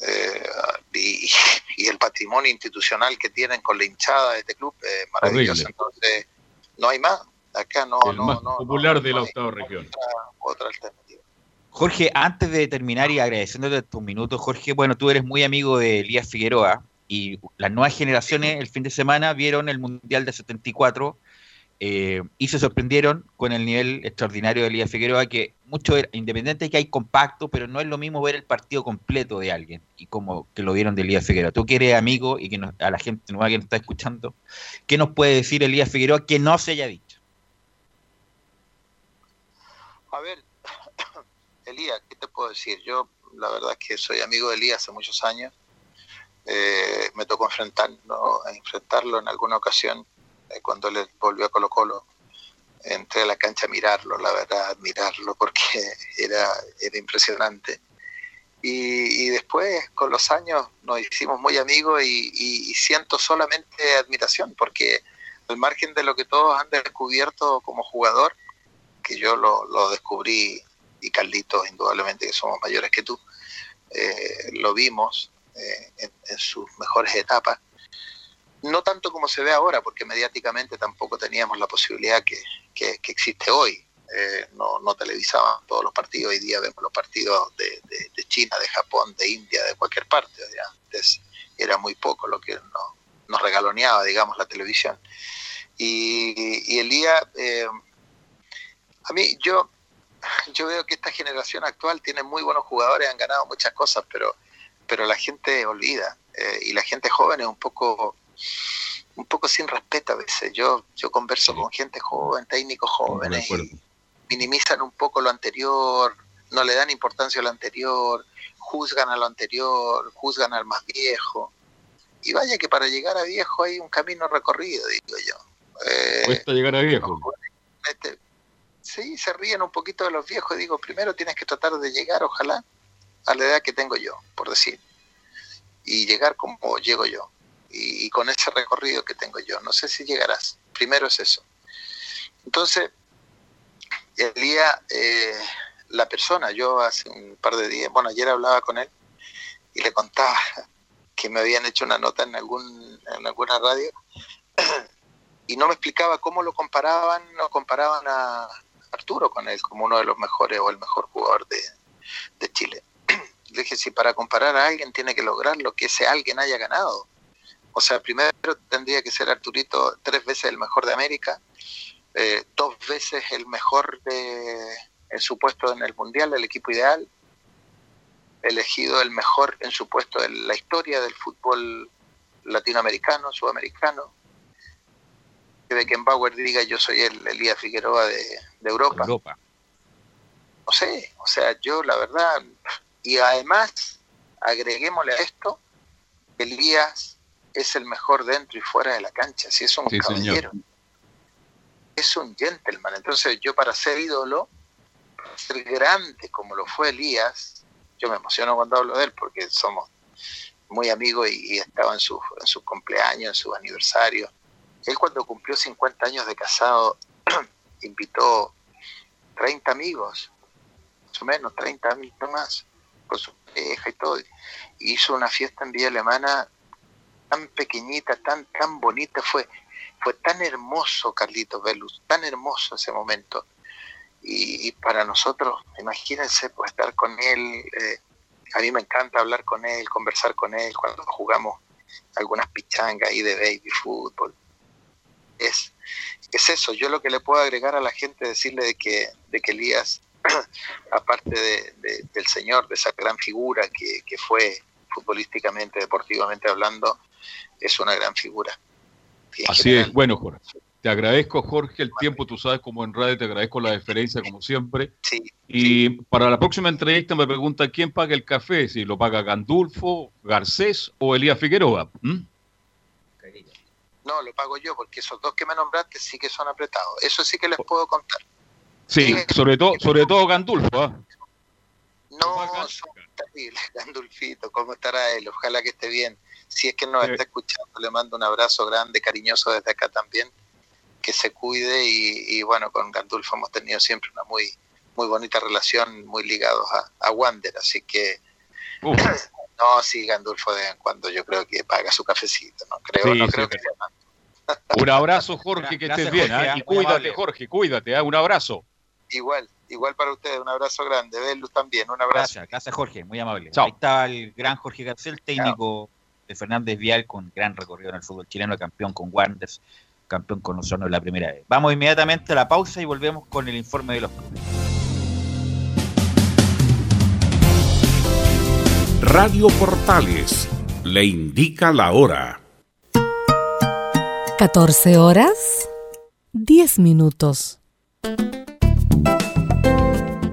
eh, y, y el patrimonio institucional que tienen con la hinchada de este club es maravilloso. Entonces, no hay más. Acá no, el no, más no, popular no, de la octava región. otra alternativa. Jorge, antes de terminar y agradeciéndote tus minutos, Jorge, bueno, tú eres muy amigo de Elías Figueroa y las nuevas generaciones el fin de semana vieron el Mundial de 74 eh, y se sorprendieron con el nivel extraordinario de Elías Figueroa, que mucho era, independiente de que hay compacto, pero no es lo mismo ver el partido completo de alguien y como que lo vieron de Elías Figueroa. Tú que eres amigo y que nos- a la gente nueva que nos está escuchando, ¿qué nos puede decir Elías Figueroa que no se haya dicho? A ver, Elías, ¿qué te puedo decir? Yo, la verdad es que soy amigo de Elías hace muchos años. Eh, me tocó enfrentarlo, enfrentarlo en alguna ocasión eh, cuando él volvió a Colo Colo. Entré a la cancha a mirarlo, la verdad, admirarlo, porque era, era impresionante. Y, después, con los años, nos hicimos muy amigos y, siento solamente admiración, porque al margen de lo que todos han descubierto como jugador, que yo lo descubrí, y Carlitos, indudablemente que somos mayores que tú, eh, lo vimos eh, en, sus mejores etapas. no tanto como se ve ahora, porque mediáticamente tampoco teníamos la posibilidad que, que, existe hoy. Eh, no, televisaban todos los partidos, hoy día vemos los partidos de, China, de Japón, de India, de cualquier parte. Antes era muy poco lo que nos, regaloneaba, digamos, la televisión. Y, y Elías, a mí yo, yo veo que esta generación actual tiene muy buenos jugadores, han ganado muchas cosas, pero, pero la gente olvida. Eh, y la gente joven es un poco un poco sin respeto a veces. Yo, yo converso con gente joven, técnicos jóvenes, y minimizan un poco lo anterior, no le dan importancia a lo anterior, juzgan a lo anterior, juzgan al más viejo. Y vaya que para llegar a viejo hay un camino recorrido, digo yo. Eh, Cuesta llegar a viejo. Este, sí, se ríen un poquito de los viejos. Digo, primero tienes que tratar de llegar, ojalá, a la edad que tengo yo, por decir. Y llegar como llego yo. Y, con ese recorrido que tengo yo. No sé si llegarás. Primero es eso. Entonces, el día, eh, la persona, yo hace un par de días, bueno, ayer hablaba con él y le contaba que me habían hecho una nota en, algún, en alguna radio y no me explicaba cómo lo comparaban, no comparaban a Arturo con él como uno de los mejores o el mejor jugador de, de Chile. Le dije, si para comparar a alguien tiene que lograr lo que ese alguien haya ganado. O sea, primero tendría que ser Arturito tres veces el mejor de América, eh, dos veces el mejor de, en su puesto en el Mundial, el equipo ideal, elegido el mejor en su puesto en la historia del fútbol latinoamericano, sudamericano. Que Beckenbauer diga yo soy el Elías Figueroa de, Europa. Europa. No sé, o sea, yo la verdad, y además agreguémosle a esto, Elías es el mejor dentro y fuera de la cancha, si es un caballero. Es un gentleman. Entonces yo para ser ídolo, para ser grande como lo fue Elías, yo me emociono cuando hablo de él porque somos muy amigos y, estaba en su, en su cumpleaños, en su aniversario. Él cuando cumplió 50 años de casado, invitó 30 amigos, más o menos 30 amigos más, con su pareja y todo. hizo una fiesta en Villa Alemana tan pequeñita, tan, tan bonita, fue, fue tan hermoso Carlitos Velus, tan hermoso ese momento y, para nosotros, imagínense, pues estar con él, eh, a mí me encanta hablar con él, conversar con él cuando jugamos algunas pichangas ahí de baby fútbol. Es, es eso, yo lo que le puedo agregar a la gente, decirle de que, de que Elías, aparte de, del señor, de esa gran figura que, que fue futbolísticamente, deportivamente hablando, es una gran figura. Así es, bueno, Jorge. Te agradezco, Jorge, el tiempo. Tú sabes, como en radio, te agradezco la deferencia, como siempre. y para la próxima entrevista me pregunta quién paga el café, si lo paga Gandulfo, Garcés o Elías Figueroa. No, lo pago yo, porque esos dos que me nombraste sí que son apretados. Eso sí que les puedo contar. Sí, sobre todo, sobre todo Gandulfo. ¿ah? No, son terribles, Gandulfito. ¿Cómo estará él? Ojalá que esté bien. Si es que nos está escuchando, le mando un abrazo grande, cariñoso desde acá también que se cuide y, bueno, con Gandulfo hemos tenido siempre una muy muy bonita relación, muy ligados a, Wander, así que no, sí, Gandulfo de cuando yo creo que paga su cafecito, no creo, no creo que sea Un abrazo, Jorge, que estés bien, ¿ah? y cuídate, Jorge, cuídate, ¿ah? un abrazo. Igual, igual para ustedes, un abrazo grande, Velus también, un abrazo. Gracias, gracias Jorge, muy amable. Ahí está el gran Jorge Garcel, técnico de Fernández Vial, con gran recorrido en el fútbol chileno, campeón con Wanderers campeón con nosotros la primera vez. Vamos inmediatamente a la pausa y volvemos con el informe de los clubes. Radio Portales le indica la hora. 14 horas 10 minutos.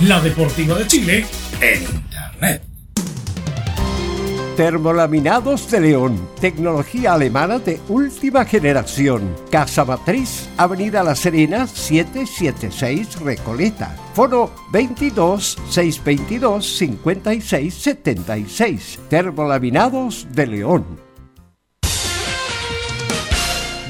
La Deportiva de Chile en Internet. Termolaminados de León, tecnología alemana de última generación. Casa Matriz, Avenida La Serena, 776 Recoleta. Foro 22 622 56 76. Termolaminados de León.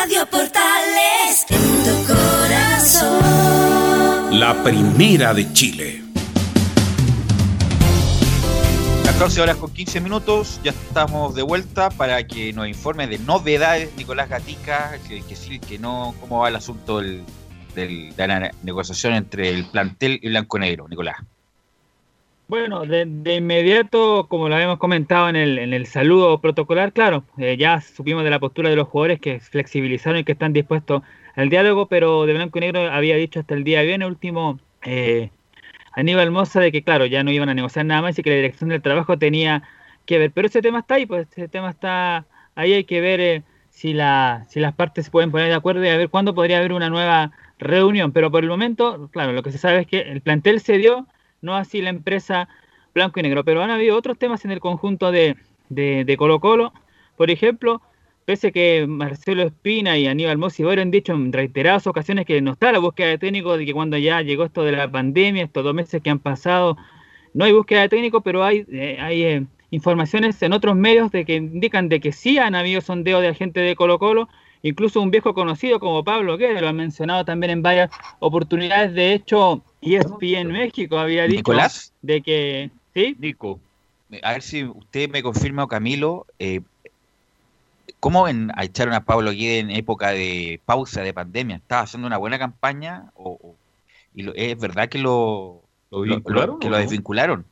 Radio Portales en tu corazón. La primera de Chile. 14 horas con 15 minutos, ya estamos de vuelta para que nos informe de novedades Nicolás Gatica, que, que sí, que no, cómo va el asunto del, del- de la negociación entre el plantel y Blanco Negro, Nicolás. Bueno, de, de inmediato, como lo habíamos comentado en el, en el saludo protocolar, claro, eh, ya supimos de la postura de los jugadores que flexibilizaron y que están dispuestos al diálogo, pero de blanco y negro había dicho hasta el día viernes último eh, Aníbal Moza de que, claro, ya no iban a negociar nada más y que la dirección del trabajo tenía que ver. Pero ese tema está ahí, pues ese tema está ahí, hay que ver eh, si, la, si las partes se pueden poner de acuerdo y a ver cuándo podría haber una nueva reunión. Pero por el momento, claro, lo que se sabe es que el plantel se dio no así la empresa blanco y negro. Pero han habido otros temas en el conjunto de, de, Colo Colo. Por ejemplo, pese que Marcelo Espina y Aníbal Mossi han dicho en reiteradas ocasiones que no está la búsqueda de técnico, de que cuando ya llegó esto de la pandemia, estos dos meses que han pasado, no hay búsqueda de técnico, pero hay, eh, hay eh, informaciones en otros medios de que indican de que sí han habido sondeos de agentes de Colo Colo, incluso un viejo conocido como Pablo Guedes, lo han mencionado también en varias oportunidades, de hecho, ESPN México había dicho Nicolás. de que... ¿Sí? Nico. A ver si usted me confirma o Camilo, eh, ¿cómo en, a echaron a Pablo Guede en época de pausa de pandemia? ¿Estaba haciendo una buena campaña? O, o- y lo- ¿Es verdad que lo, ¿Lo vincularon que lo no? desvincularon?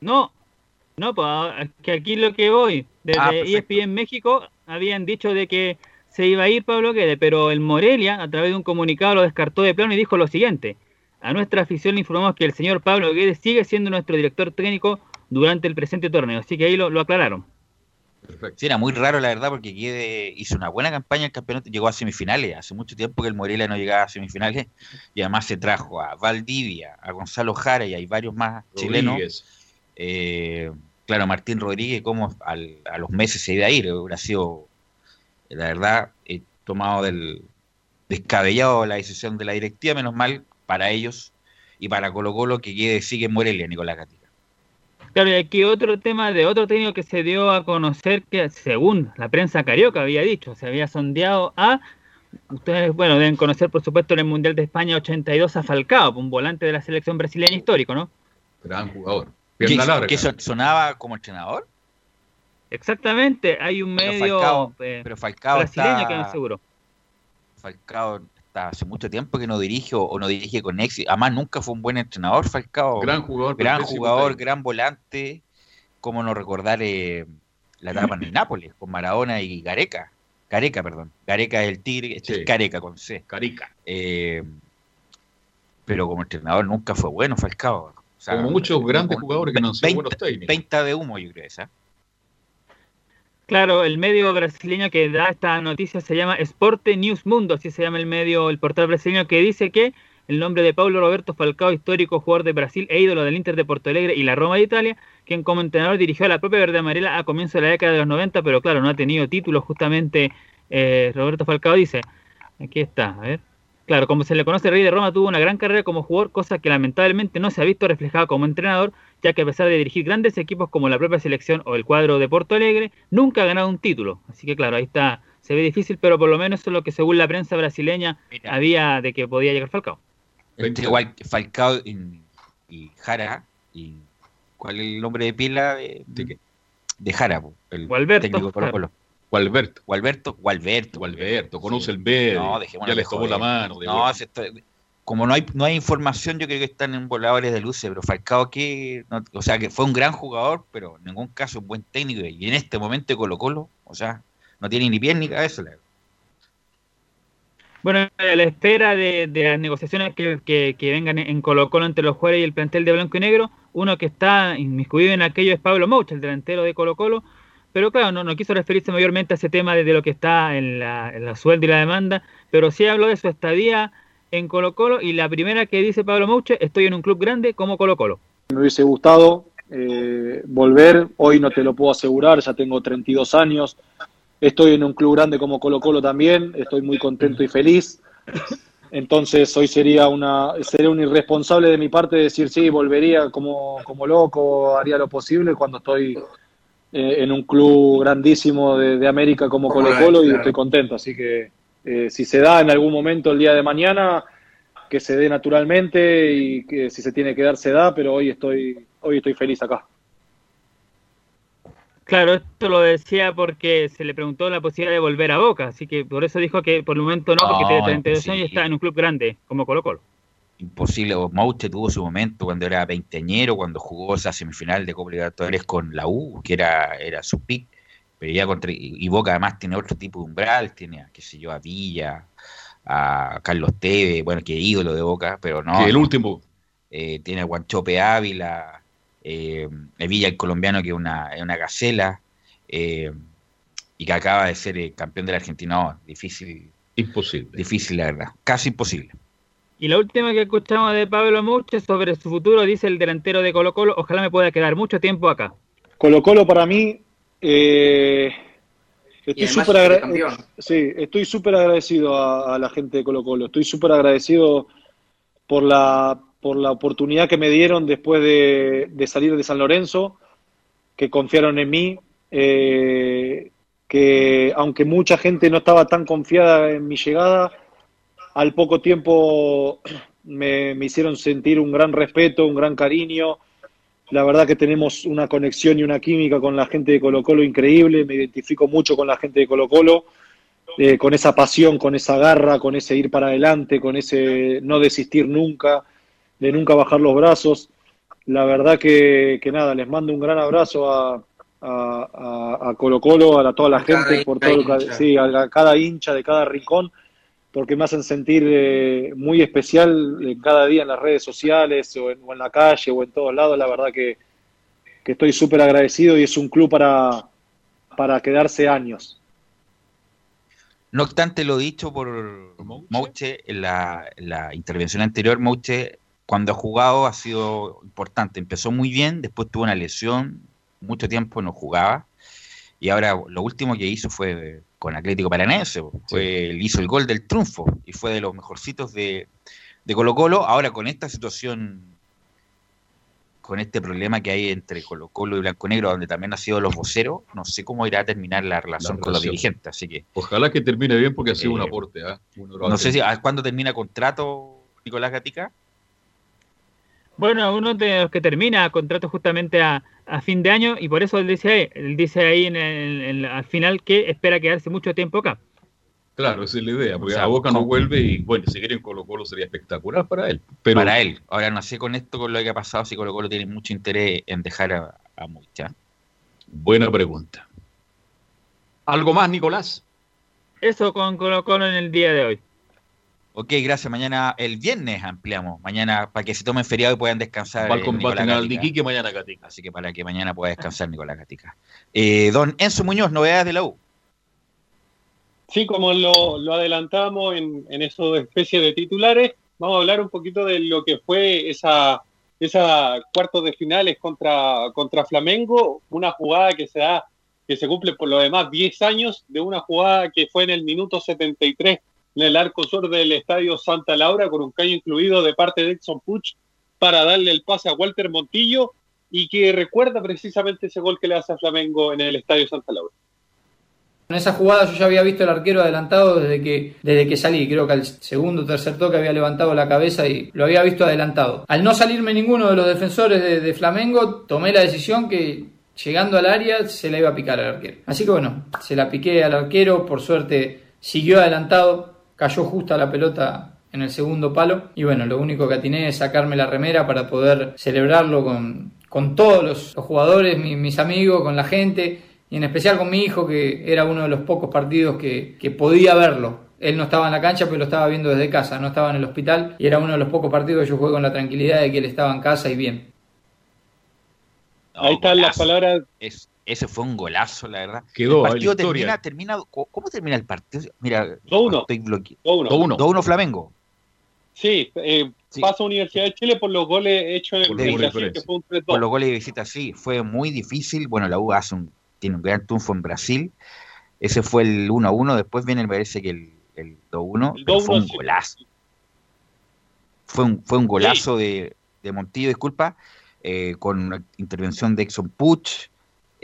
No, no, pues ah, que aquí lo que voy, desde Ah. ESPN México habían dicho de que se iba a ir Pablo Guedes, pero el Morelia, a través de un comunicado, lo descartó de plano y dijo lo siguiente. A nuestra afición le informamos que el señor Pablo Guedes sigue siendo nuestro director técnico durante el presente torneo, así que ahí lo, lo aclararon. Sí, era muy raro, la verdad, porque Guede hizo una buena campaña en el campeonato, llegó a semifinales. Hace mucho tiempo que el Morelia no llegaba a semifinales y además se trajo a Valdivia, a Gonzalo Jara y hay varios más chilenos. Eh, claro, Martín Rodríguez, como al- a los meses se iba a ir, hubiera sido, la verdad, eh, tomado del descabellado la decisión de la directiva, menos mal para ellos y para Colo Colo que Guede sigue en Morelia, Nicolás Gatica. Claro, y aquí otro tema de otro técnico que se dio a conocer que, según la prensa carioca había dicho, se había sondeado a. Ustedes, bueno, deben conocer, por supuesto, en el Mundial de España 82 a Falcao, un volante de la selección brasileña histórico, ¿no? Gran jugador. ¿Qué, Pierna son- sonaba como entrenador? Exactamente, hay un Pero medio Falcao- eh, pero Falcao brasileño está- que no es seguro. Falcao está hace mucho tiempo que no dirige o, o no dirige con éxito. Además, nunca fue un buen entrenador, Falcao. Gran jugador, Gran jugador, gran volante. Cómo no recordar eh, la etapa en el Nápoles, con Maradona y Gareca. Gareca, perdón. Gareca es el tigre, este es Careca con C. Carica. Eh, pero como entrenador nunca fue bueno, Falcao. O sea, Como muchos grandes jugadores que no han sido 20 buenos técnicos. 20 de humo, yo creo esa. Claro, el medio brasileño que da esta noticia se llama Sporte News Mundo, así se llama el medio, el portal brasileño, que dice que el nombre de Paulo Roberto Falcao, histórico jugador de Brasil e ídolo del Inter de Porto Alegre y la Roma de Italia, quien como entrenador dirigió a la propia Verde Amarela a comienzos de la década de los 90, pero claro, no ha tenido títulos justamente eh, Roberto Falcao dice, aquí está, a ver. Claro, como se le conoce, el Rey de Roma tuvo una gran carrera como jugador, cosa que lamentablemente no se ha visto reflejada como entrenador, ya que a pesar de dirigir grandes equipos como la propia selección o el cuadro de Porto Alegre, nunca ha ganado un título. Así que claro, ahí está, se ve difícil, pero por lo menos eso es lo que según la prensa brasileña había de que podía llegar Falcao. Entre Falcao y, y Jara. Y, ¿Cuál es el nombre de pila de, de, Jara? po? El Gualberto técnico de Colo Jara. Gualberto. Gualberto. Gualberto. Gualberto, conoce el medio. No, ya les tomó la mano. de No, como no hay, no hay información, yo creo que están en voladores de luces, pero Falcao que, no- o sea, que fue un gran jugador, pero en ningún caso un buen técnico, y en este momento Colo Colo, o sea, no tiene ni pies ni cabeza. la. Bueno, a la espera de, de las negociaciones que, que- que vengan en Colo Colo entre los jugadores y el plantel de Blanco y Negro, uno que está inmiscuido en aquello es Pablo Moucha, el delantero de Colo Colo, pero claro, no, no quiso referirse mayormente a ese tema de, de lo que está en la, en la sueldo y la demanda, pero sí habló de su estadía en Colo Colo y la primera que dice Pablo Mouche, estoy en un club grande como Colo Colo. Me hubiese gustado eh, volver, hoy no te lo puedo asegurar, ya tengo 32 años, estoy en un club grande como Colo Colo también, estoy muy contento y feliz, entonces hoy sería una sería un irresponsable de mi parte decir sí, volvería como, como loco, haría lo posible cuando estoy eh, en un club grandísimo de, de América como Colo Colo y Claro. estoy contento, así que eh, si se da en algún momento el día de mañana, que se dé naturalmente y que si se tiene que dar se da, pero hoy estoy hoy estoy feliz acá. Claro, esto lo decía porque se le preguntó la posibilidad de volver a Boca, así que por eso dijo que por el momento no, porque No, tiene 32 años y está en un club grande como Colo Colo. Imposible, o Mauche tuvo su momento cuando era veinteañero, cuando jugó esa semifinal de Copa Libertadores con la U, que era, era su pick, pero ya contra, y Boca además tiene otro tipo de umbral, tiene, a, qué sé yo, a Villa, a Carlos Teve, bueno, que ídolo de Boca, pero no. Que el último. Eh, tiene a Guanchope Ávila, eh, el Villa el colombiano que es una, es una gacela, eh, y que acaba de ser eh, campeón de la Argentina. No, difícil. Imposible. Difícil, la verdad. Casi imposible. Y la última que escuchamos de Pablo Mouche sobre su futuro, dice el delantero de Colo Colo, ojalá me pueda quedar mucho tiempo acá. Colo Colo para mí eh, estoy súper agra- campeón. sí, estoy súper agradecido a, a la gente de Colo Colo. Estoy súper agradecido por la por la oportunidad que me dieron después de, de salir de San Lorenzo, que confiaron en mí, eh, que aunque mucha gente no estaba tan confiada en mi llegada, al poco tiempo me, me hicieron sentir un gran respeto, un gran cariño. La verdad que tenemos una conexión y una química con la gente de Colo Colo increíble, me identifico mucho con la gente de Colo Colo, eh, con esa pasión, con esa garra, con ese ir para adelante, con ese no desistir nunca, de nunca bajar los brazos. La verdad que, que nada, les mando un gran abrazo a, a, a- a Colo Colo, a la- toda la cada gente, por todo hincha. sí, a, a cada hincha de cada rincón, porque me hacen sentir eh, muy especial en cada día en las redes sociales o en, o en la calle o en todos lados. La verdad que, que estoy súper agradecido y es un club para, para quedarse años. No obstante, lo dicho por Mouche en la, en la intervención anterior, Mouche cuando ha jugado ha sido importante. Empezó muy bien, después tuvo una lesión, mucho tiempo no jugaba. Y ahora lo último que hizo fue con Atlético Paranaense. Fue, él hizo el gol del triunfo y fue de los mejorcitos de, de Colo Colo. Ahora con esta situación, con este problema que hay entre Colo Colo y Blanco Negro, donde también han sido los voceros, no sé cómo irá a terminar la relación con los dirigentes. Así que Ojalá que termine bien porque ha sido un Eh, aporte. lo no sé si cuándo termina contrato Nicolás Gatica. Bueno, uno de los que termina contrato justamente a, a fin de año y por eso él dice ahí, él dice ahí en el- en la- al final que espera quedarse mucho tiempo acá. Claro, esa es la idea, porque O sea, a Boca no no. vuelve y bueno, si quieren Colo Colo sería espectacular para él. Pero Para él. Ahora no sé con esto, con lo que ha pasado, si Colo Colo tiene mucho interés en dejar a, a Mucha. Buena pregunta. ¿Algo más, Nicolás? Eso con Colo Colo en el día de hoy. Ok, gracias. Mañana, el viernes ampliamos. Mañana, para que se tomen feriado y puedan descansar. Va al combate de Iquique mañana Gatica. Así que para que mañana pueda descansar Nicolás Gatica. Eh, don Enzo Muñoz, novedades de la U. Sí, como lo, lo adelantamos en, en de especie de titulares, vamos a hablar un poquito de lo que fue esa, esa cuartos de finales contra, contra Flamengo, una jugada que se da, que se cumple por lo demás 10 años, de una jugada que fue en el minuto 73 en el arco sur del estadio Santa Laura, con un caño incluido de parte de Edson Puch para darle el pase a Walter Montillo y que recuerda precisamente ese gol que le hace a Flamengo en el estadio Santa Laura. En esa jugada yo ya había visto el arquero adelantado desde que, desde que salí. Creo que al segundo o tercer toque había levantado la cabeza y lo había visto adelantado. Al no salirme ninguno de los defensores de, de Flamengo, tomé la decisión que llegando al área se la iba a picar al arquero. Así que bueno, se la piqué al arquero. Por suerte siguió adelantado, cayó justo a la pelota en el segundo palo. Y bueno, lo único que atiné es sacarme la remera para poder celebrarlo con, con todos los, los jugadores, mi- mis amigos, con la gente y en especial con mi hijo, que era uno de los pocos partidos que, que podía verlo. Él no estaba en la cancha, pero lo estaba viendo desde casa, no estaba en el hospital y era uno de los pocos partidos que yo jugué con la tranquilidad de que él estaba en casa y bien. Ahí están las palabras. Es, ese fue un golazo, la verdad. Quedó el partido termina, termina, ¿cómo termina el partido? Mira, 2-1. estoy bloqueado. 2-1. 2-1 Flamengo. Sí, eh, pasa Universidad de Chile por los goles hechos en Por en Brasil, que fue un 3-2. Por los goles de visita, sí, fue muy difícil. Bueno, la U hace un, tiene un gran triunfo en Brasil. Ese fue el 1-1. Después viene, me parece que el, el 2-1. El pero fue 2-1, un sí. golazo. Fue un, fue un golazo de, de Montillo, disculpa, eh, con una intervención de Exxon Puch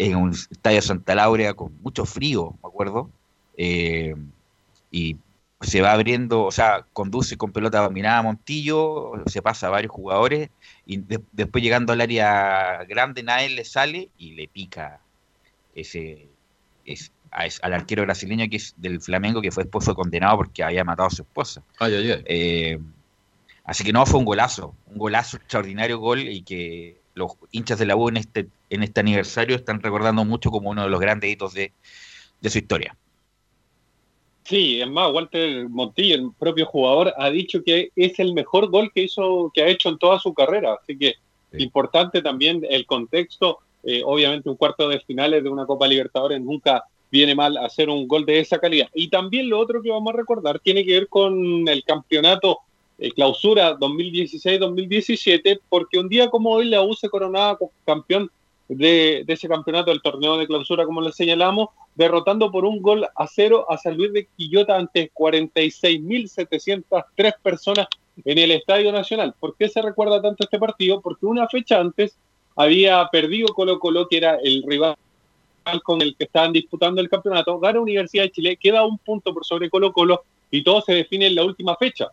en un estadio Santa Laura con mucho frío, me acuerdo. Eh, y se va abriendo, o sea, conduce con pelota dominada a Montillo, se pasa a varios jugadores y de- después llegando al área grande, nadie le sale y le pica ese, es- a es- al arquero brasileño que es del Flamengo, que fue después fue condenado porque había matado a su esposa. Ay, ay, ay. Eh, así que no, fue un golazo, un golazo, extraordinario gol y que los hinchas de la U en este, en este aniversario están recordando mucho como uno de los grandes hitos de, de su historia. Sí, es más, Walter Montillo, el propio jugador, ha dicho que es el mejor gol que hizo, que ha hecho en toda su carrera. Así que importante también el contexto. eh, obviamente un cuarto de finales de una Copa Libertadores nunca viene mal hacer un gol de esa calidad. Y también lo otro que vamos a recordar tiene que ver con el campeonato eh, clausura 2016-2017, porque un día como hoy la U se coronaba campeón de, ese campeonato del torneo de clausura, como le señalamos, derrotando por un gol a cero a San Luis de Quillota ante 46.703 personas en el Estadio Nacional. ¿Por qué se recuerda tanto este partido? Porque una fecha antes había perdido Colo Colo, que era el rival con el que estaban disputando el campeonato, gana Universidad de Chile, queda un punto por sobre Colo Colo y todo se define en la última fecha.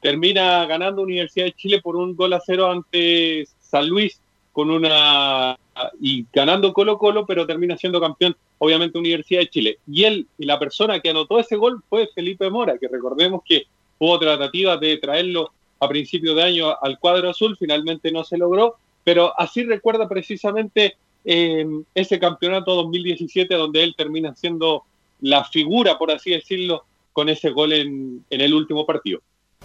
Termina ganando Universidad de Chile por un gol a cero ante San Luis con una y ganando Colo Colo, pero termina siendo campeón, obviamente, Universidad de Chile. Y él, y la persona que anotó ese gol fue Felipe Mora, que recordemos que hubo tratativas de traerlo a principio de año al cuadro azul, finalmente no se logró, pero así recuerda precisamente eh, ese campeonato 2017 donde él termina siendo la figura, por así decirlo, con ese gol en, en el último partido.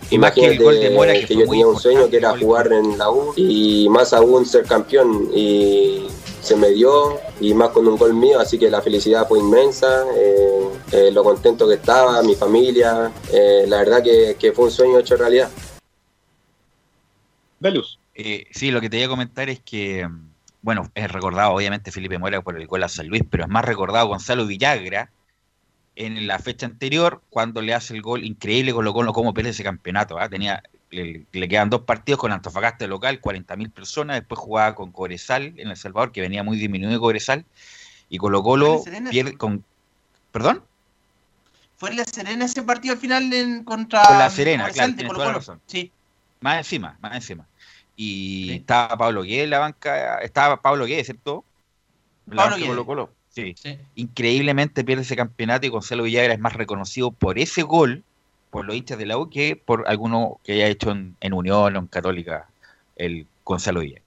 Y más que el Imagínate gol de Mora, que, que fue yo muy tenía un sueño que era jugar en la U y más aún ser campeón y se me dio y más con un gol mío, así que la felicidad fue inmensa, eh, eh, lo contento que estaba, mi familia, eh, la verdad que, que fue un sueño hecho realidad. Velus. Eh, sí, lo que te iba a comentar es que, mm, bueno, es recordado obviamente Felipe Mora por el gol a San Luis, pero es más recordado Gonzalo Villagra en la fecha anterior cuando le hace el gol increíble con lo Colo cómo pelea ese campeonato. ¿ah? Tenía, le, le quedan dos partidos con Antofagasta local, 40.000 personas, después jugaba con Cobresal en El Salvador, que venía muy disminuido Cobresal, y Colo Colo pierde con... ¿Perdón? Fue en La Serena ese partido al final en contra Con La Serena, Cobresal claro, de tienes Colo toda la Colo. razón. Sí. Más encima, más encima. Y estaba Pablo Gué en la banca, estaba Pablo Gué, ¿cierto? La Pablo Gué. Colo Colo. Sí. Increíblemente pierde ese campeonato y Gonzalo Villagra es más reconocido por ese gol, por los hinchas de la U, que por alguno que haya hecho en, en Unión o en Católica el Gonzalo Villagra.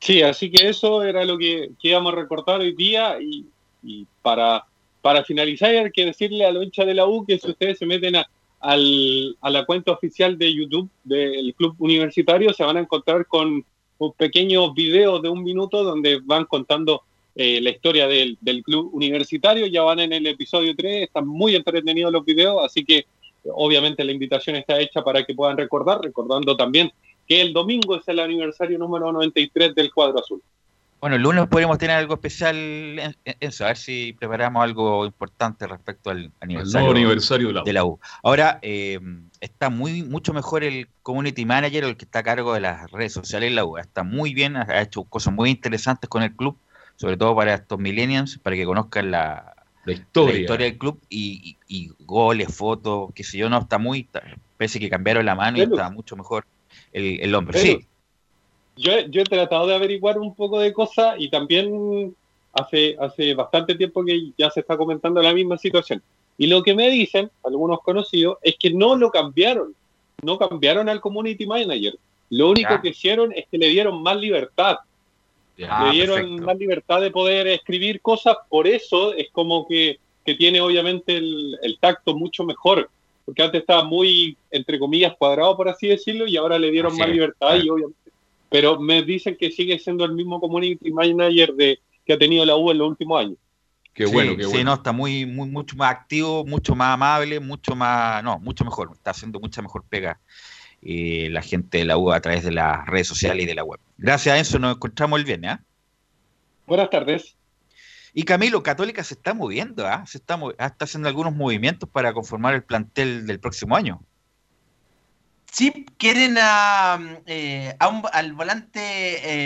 Sí, así que eso era lo que, que íbamos a recortar hoy día y, y para, para finalizar hay que decirle a los hinchas de la U que si ustedes se meten a, al- a la cuenta oficial de YouTube del Club Universitario se van a encontrar con un pequeños videos de un minuto donde van contando eh, la historia del, del Club Universitario, ya van en el episodio 3, están muy entretenidos los videos, así que obviamente la invitación está hecha para que puedan recordar, recordando también que el domingo es el aniversario número 93 del cuadro azul. Bueno, el lunes podríamos tener algo especial en, eso, a ver si preparamos algo importante respecto al aniversario, nuevo aniversario de la U. Ahora, eh, está muy mucho mejor el community manager, el que está a cargo de las redes sociales en la U. Está muy bien, ha hecho cosas muy interesantes con el club, sobre todo para estos millennials, para que conozcan la, la historia. del club y, y- y goles, fotos, qué sé yo, no, está muy, está- parece que cambiaron la mano y está mucho mejor el, el hombre. Sí, Yo, he- yo he tratado de averiguar un poco de cosas y también hace, hace bastante tiempo que ya se está comentando la misma situación. Y lo que me dicen algunos conocidos es que no lo cambiaron, no cambiaron al community manager. Lo único Ya. que hicieron es que le dieron más libertad. Ah, le dieron perfecto. más libertad de poder escribir cosas, por eso es como que, que tiene obviamente el, el tacto mucho mejor, porque antes estaba muy, entre comillas, cuadrado, por así decirlo, y ahora le dieron Así más es, libertad y obviamente... Pero me dicen que sigue siendo el mismo community manager de, que ha tenido la U en los últimos años. Qué Sí, bueno, qué sí, bueno. no, está muy, muy, mucho más activo, mucho más amable, mucho más, no, mucho mejor, está haciendo mucha mejor pega eh, la gente de la U a través de las redes sociales y de la web. Gracias a eso nos encontramos el viernes, ¿ah? Buenas tardes. Y Camilo, Católica se está moviendo, ¿ah? Se está, ah, está haciendo algunos movimientos para conformar el plantel del próximo año. Sí, quieren a, eh, a un- al volante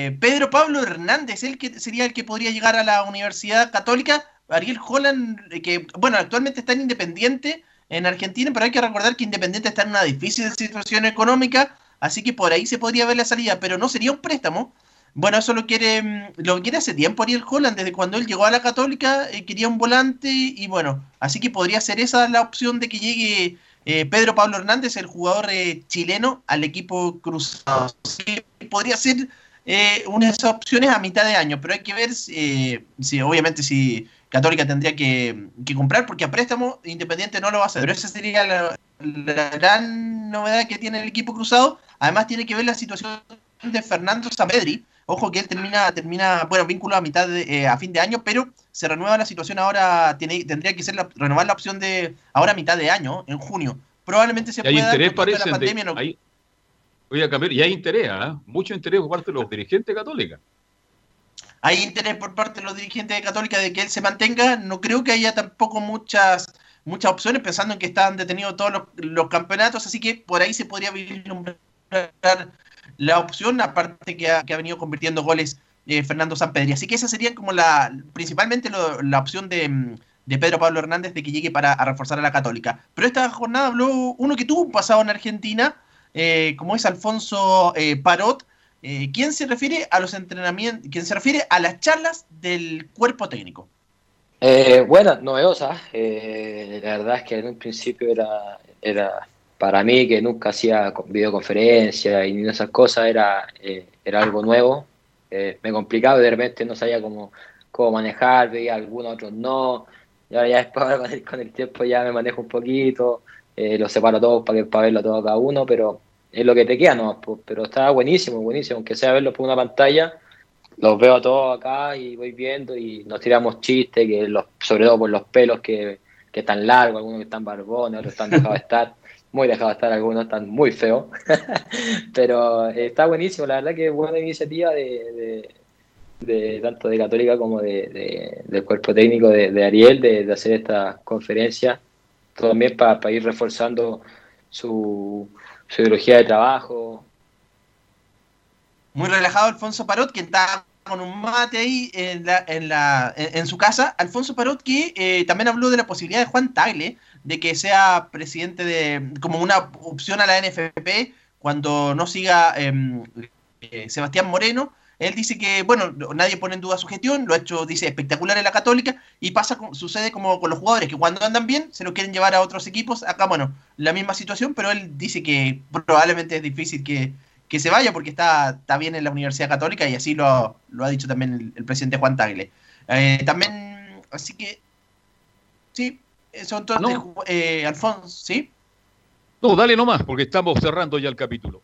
eh, Pedro Pablo Hernández, él que sería el que podría llegar a la Universidad Católica. Ariel Holland, eh, que bueno, actualmente está en Independiente en Argentina, pero hay que recordar que Independiente está en una difícil situación económica, así que por ahí se podría ver la salida, pero no sería un préstamo. Bueno, eso lo quiere, mm, lo quiere hace tiempo Ariel Holland, desde cuando él llegó a la Católica, eh, quería un volante y bueno, así que podría ser esa la opción de que llegue eh, Pedro Pablo Hernández, el jugador eh, chileno, al equipo cruzado. Sí, podría ser una de esas opciones a mitad de año, pero hay que ver si, obviamente si Católica tendría que, que comprar, porque a préstamo Independiente no lo va a hacer. Pero esa sería la, la gran novedad que tiene el equipo cruzado. Además tiene que ver la situación de Fernando Saavedri. Ojo que él termina, termina bueno, vínculo a mitad de, eh, a fin de año, pero se renueva la situación ahora, tiene, tendría que ser la- renovar la opción de ahora a mitad de año, en junio. Probablemente se hay pueda dar interés, de parece. la de- pandemia, no- hay- Oiga, Camilo, y hay interés, ¿ah? mucho interés por parte de los dirigentes católicos. Hay interés por parte de los dirigentes de Católica de que él se mantenga. No creo que haya tampoco muchas muchas opciones, pensando en que están detenidos todos los, campeonatos, así que por ahí se podría vislumbrar la opción, aparte que ha, ha venido convirtiendo goles eh, Fernando Sampedri. Así que esa sería como la principalmente lo- la opción de, de Pedro Pablo Hernández de que llegue para a reforzar a la Católica. Pero esta jornada habló uno que tuvo un pasado en Argentina, eh, como es Alfonso eh, Parot, eh, quien se refiere a los entrenamientos, quien se refiere a las charlas del cuerpo técnico. Eh, buenas, novedosas. Eh, la verdad es que en un principio era, era para mí que nunca hacía co- videoconferencia y ni esas cosas, era, eh, era algo nuevo. Eh, me complicaba de repente no sabía cómo, cómo manejar, veía algunos, otros no. Y ahora ya después con el, tiempo ya me manejo un poquito. eh, los separo todos para, para verlo todo cada uno, pero es lo que te queda, ¿no? Pues, pero está buenísimo, buenísimo, aunque sea verlo por una pantalla, los veo a todos acá y voy viendo y nos tiramos chistes, que los, sobre todo por los pelos que, que están largos, algunos que están barbones, otros están dejados de estar, muy dejados de estar, algunos están muy feos, pero está buenísimo, la verdad que es buena iniciativa de, tanto de Católica como de, del cuerpo técnico de, Ariel de, hacer esta conferencia, también para ir reforzando su, su ideología de trabajo. Muy relajado Alfonso Parot, quien está con un mate ahí en, la, en, la, en, su casa. Alfonso Parot, que eh, también habló de la posibilidad de Juan Tagle de que sea presidente de como una opción a la NFP cuando no siga em, eh, Sebastián Moreno él dice que, bueno, nadie pone en duda su gestión, lo ha hecho, dice, espectacular en la Católica, y pasa, sucede como con los jugadores, que cuando andan bien se lo quieren llevar a otros equipos. Acá, bueno, la misma situación, pero él dice que probablemente es difícil que, se vaya porque está, está bien en la Universidad Católica y así lo, lo ha dicho también el, presidente Juan Tagle. Eh, también, así que, sí, son todos, eh, Alfonso, ¿sí? No, dale nomás, porque estamos cerrando ya el capítulo.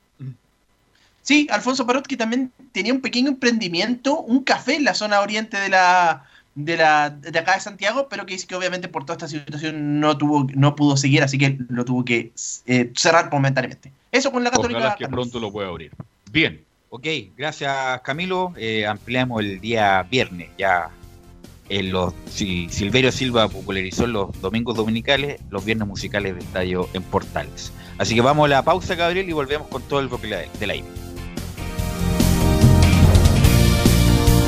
Sí, Alfonso Parot que también tenía un pequeño emprendimiento, un café en la zona oriente de la de la de acá de Santiago, pero que dice que obviamente por toda esta situación no tuvo no pudo seguir, así que lo tuvo que eh, cerrar momentáneamente. Eso con la Católica. Ojalá que pronto lo pueda abrir. Bien. Ok, gracias Camilo. Eh, ampliamos el día viernes ya. En los, si Silverio Silva popularizó los domingos dominicales, los viernes musicales de estadio en Portales. Así que vamos a la pausa, Gabriel, y volvemos con todo el bloque del aire.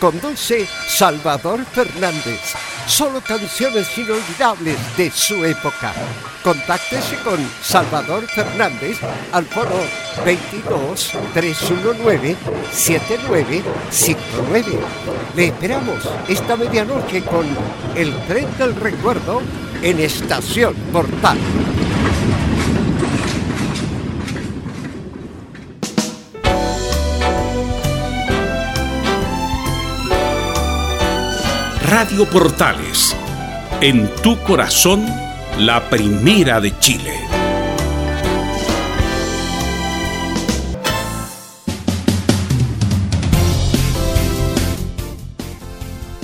Conduce Salvador Fernández. Solo canciones inolvidables de su época. Contáctese con Salvador Fernández al foro 22 319 7959. Le esperamos esta medianoche con El tren del recuerdo en Estación Portal. Radio Portales, en tu corazón, la primera de Chile.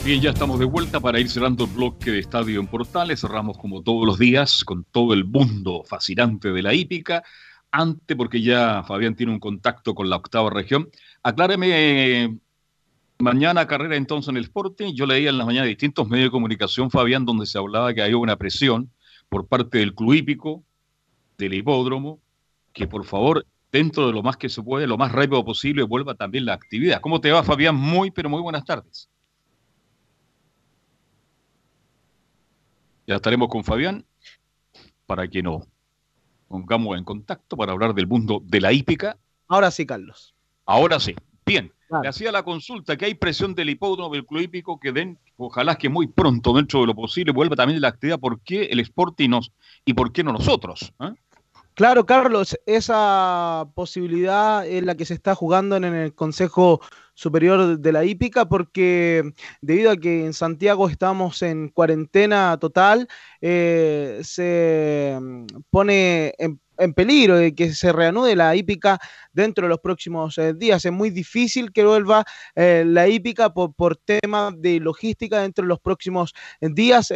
Bien, ya estamos de vuelta para ir cerrando el bloque de Estadio en Portales. Cerramos como todos los días con todo el mundo fascinante de la hípica. Antes, porque ya Fabián tiene un contacto con la octava región, acláreme mañana carrera entonces en el Sporting. Yo leía en la mañana distintos medios de comunicación, Fabián, donde se hablaba que había una presión por parte del club hípico, del hipódromo, que por favor, dentro de lo más que se puede, lo más rápido posible, vuelva también la actividad. ¿Cómo te va, Fabián? Muy, pero muy buenas tardes. Ya estaremos con Fabián para que nos pongamos en contacto para hablar del mundo de la hípica. Ahora sí, Carlos. Ahora sí. Bien. Le hacía la consulta que hay presión del hipódromo del club hípico que den, ojalá que muy pronto, dentro de lo posible, vuelva también la actividad. ¿Por qué el Sporting nos, y por qué no nosotros? ¿Eh? Claro, Carlos, esa posibilidad es la que se está jugando en el Consejo Superior de la Hípica, porque debido a que en Santiago estamos en cuarentena total, eh, se mm, pone en, peligro de que se reanude la hípica dentro de los próximos eh, días. Es muy difícil que vuelva eh, la hípica por, por tema de logística dentro de los próximos días.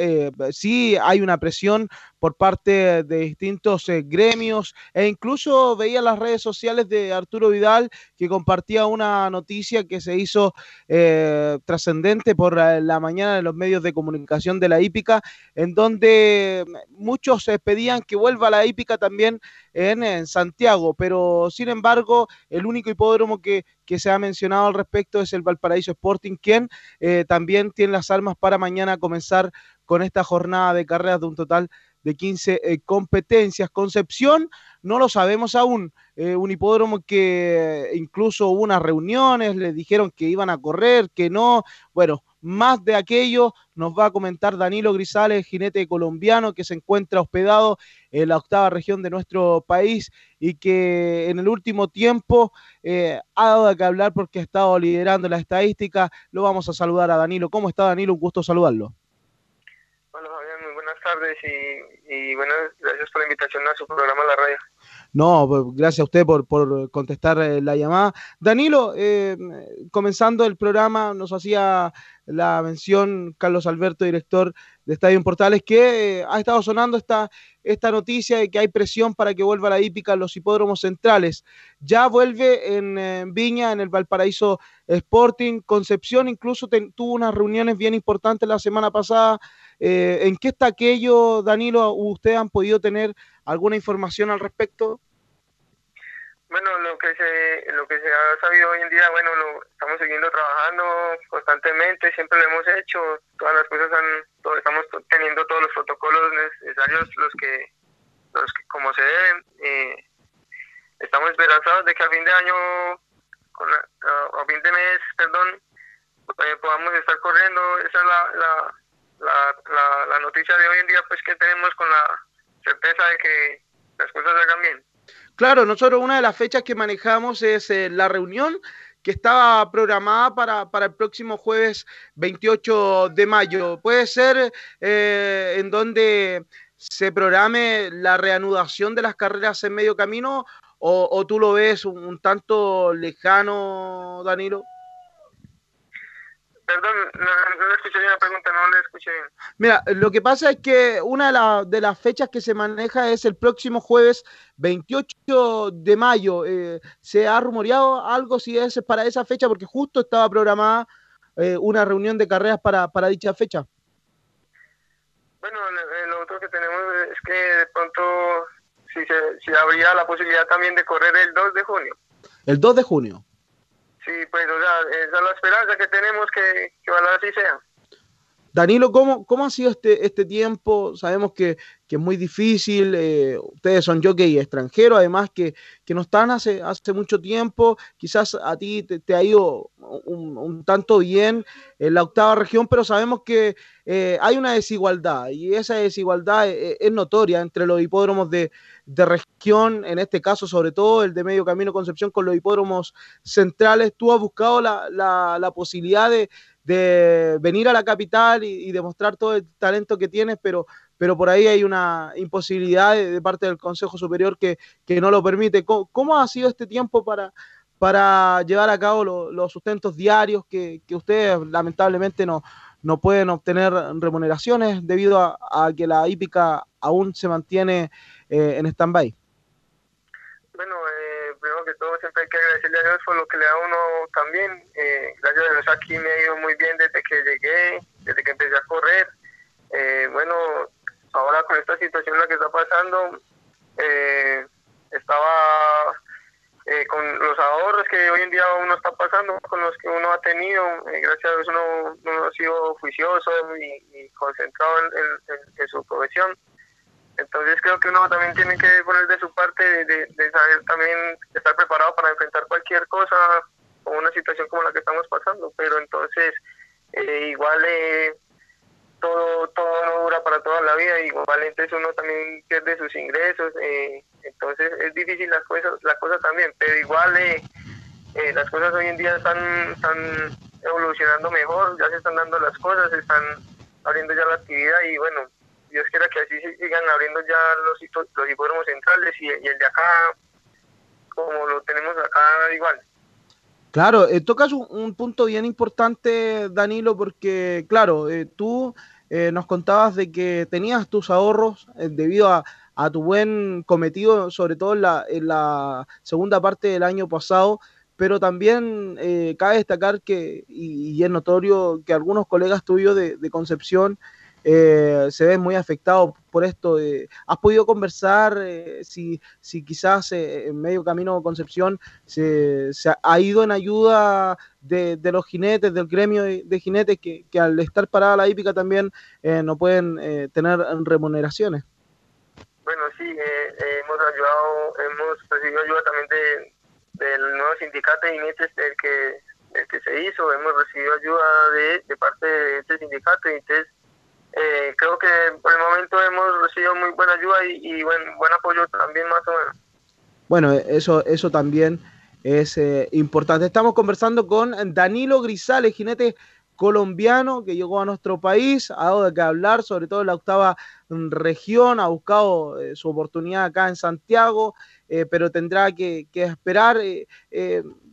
sí hay una presión por parte de distintos gremios e incluso veía las redes sociales de Arturo Vidal que compartía una noticia que se hizo eh, trascendente por la mañana en los medios de comunicación de la hípica, en donde muchos pedían que vuelva la hípica también en, Santiago, pero sin embargo, el único hipódromo que, se ha mencionado al respecto es el Valparaíso Sporting, quien eh, también tiene las armas para mañana comenzar con esta jornada de carreras de un total de 15 eh, competencias. Concepción, no lo sabemos aún. Eh, un hipódromo que incluso hubo unas reuniones, le dijeron que iban a correr, que no. Bueno, más de aquello nos va a comentar Danilo Grisales, jinete colombiano que se encuentra hospedado en la octava región de nuestro país y que en el último tiempo eh, ha dado que hablar porque ha estado liderando la estadística. Lo vamos a saludar a Danilo. ¿Cómo está Danilo? Un gusto saludarlo tardes y, bueno, gracias por la invitación a su programa La Radio. No, pues, gracias a usted por, por contestar eh, la llamada. Danilo, eh, comenzando el programa, nos hacía la mención Carlos Alberto, director de Estadio Portales, que eh, ha estado sonando esta, esta noticia de que hay presión para que vuelva la hípica a los hipódromos centrales. Ya vuelve en Viña, en el Valparaíso Sporting. Concepción incluso tuvo unas reuniones bien importantes la semana pasada eh, ¿En qué está aquello, Danilo? ¿Ustedes han podido tener alguna información al respecto? Bueno, lo que se lo que se ha sabido hoy en día, bueno, lo estamos siguiendo trabajando constantemente, siempre lo hemos hecho, todas las cosas han, estamos teniendo todos los protocolos necesarios, los que, los que como se deben. Eh, estamos esperanzados de que a fin de año, con a, fin de mes, perdón, eh, podamos estar corriendo. Esa es la, la, la, noticia de hoy en día, pues que tenemos con la certeza de que las cosas se hagan bien. Claro, nosotros una de las fechas que manejamos es eh, la reunión que estaba programada para, para, el próximo jueves 28 de mayo. ¿Puede ser eh, en donde se programe la reanudación de las carreras en medio camino o, o tú lo ves un tanto lejano, Danilo? Perdón, no, no escuché bien la pregunta, no le escuché bien. Mira, lo que pasa es que una de, las fechas que se maneja es el próximo jueves 28 de mayo. Eh, ¿Se ha rumoreado algo si es para esa fecha? Porque justo estaba programada eh, una reunión de carreras para, para dicha fecha. Bueno, lo otro que tenemos es que de pronto si, se, si habría la posibilidad también de correr el 2 de junio. El 2 de junio. Sí, pues, o sea, esa es la esperanza que tenemos que, que ojalá así sea. Danilo, ¿cómo, ¿cómo ha sido este, este tiempo? Sabemos que, que es muy difícil, eh, ustedes son jockey extranjeros, además que, que, no están hace, hace mucho tiempo, quizás a ti te, ha ido un, tanto bien en la octava región, pero sabemos que eh, hay una desigualdad y esa desigualdad es, es notoria entre los hipódromos de, de, región, en este caso sobre todo el de Medio Camino Concepción con los hipódromos centrales. Tú has buscado la, la posibilidad de de venir a la capital y, demostrar todo el talento que tienes, pero, pero por ahí hay una imposibilidad de, parte del Consejo Superior que, que no lo permite. ¿Cómo, ha sido este tiempo para, para llevar a cabo los sustentos diarios que, que ustedes lamentablemente no, no pueden obtener remuneraciones debido a, a que la hípica aún se mantiene eh, en stand-by? Todo siempre hay que agradecerle a Dios por lo que le da a uno también. Eh, gracias a Dios aquí me ha ido muy bien desde que llegué, desde que empecé a correr. Eh, bueno, ahora con esta situación la que está pasando, eh, estaba eh, con los ahorros que hoy en día uno está pasando, con los que uno ha tenido, eh, gracias a Dios uno, uno ha sido juicioso y, concentrado en, en- en su profesión. Entonces creo que uno también tiene que poner de su parte de, saber también estar preparado para enfrentar cualquier cosa o una situación como la que estamos pasando. Pero entonces eh, igual eh, todo todo no dura para toda la vida, igual entonces uno también pierde sus ingresos, eh, entonces es difícil las cosas, la cosa también, pero igual eh, eh, las cosas hoy en día están, están evolucionando mejor, ya se están dando las cosas, se están abriendo ya la actividad y bueno, Dios quiera que así sigan abriendo ya los, los hipódromos centrales y, el de acá, como lo tenemos acá igual. Claro, eh, tocas un, un punto bien importante, Danilo, porque, claro, eh, tú eh, nos contabas de que tenías tus ahorros eh, debido a, a tu buen cometido, sobre todo en la, en la segunda parte del año pasado, pero también eh, cabe destacar que, y, es notorio, que algunos colegas tuyos de Concepción eh, se ven muy afectados por esto. de- ¿Has podido conversar eh, si, si quizás eh, en medio camino Concepción se, se ha ido en ayuda de, de los jinetes, del gremio de, jinetes que, que al estar parada la hípica también eh, no pueden eh, tener remuneraciones? Bueno, sí, eh, eh, hemos ayudado, hemos recibido ayuda también de, del nuevo sindicato de jinetes del que, del que se hizo, hemos recibido ayuda de, de parte de este sindicato y entonces eh, creo que por el momento hemos recibido muy buena ayuda y, buen, buen apoyo también más o menos. Bueno, eso, eso también es eh, importante. Estamos conversando con Danilo Grisales, jinete colombiano que llegó a nuestro país, ha dado de qué hablar, sobre todo en la octava región, ha buscado eh, su oportunidad acá en Santiago, eh, pero tendrá que, que esperar.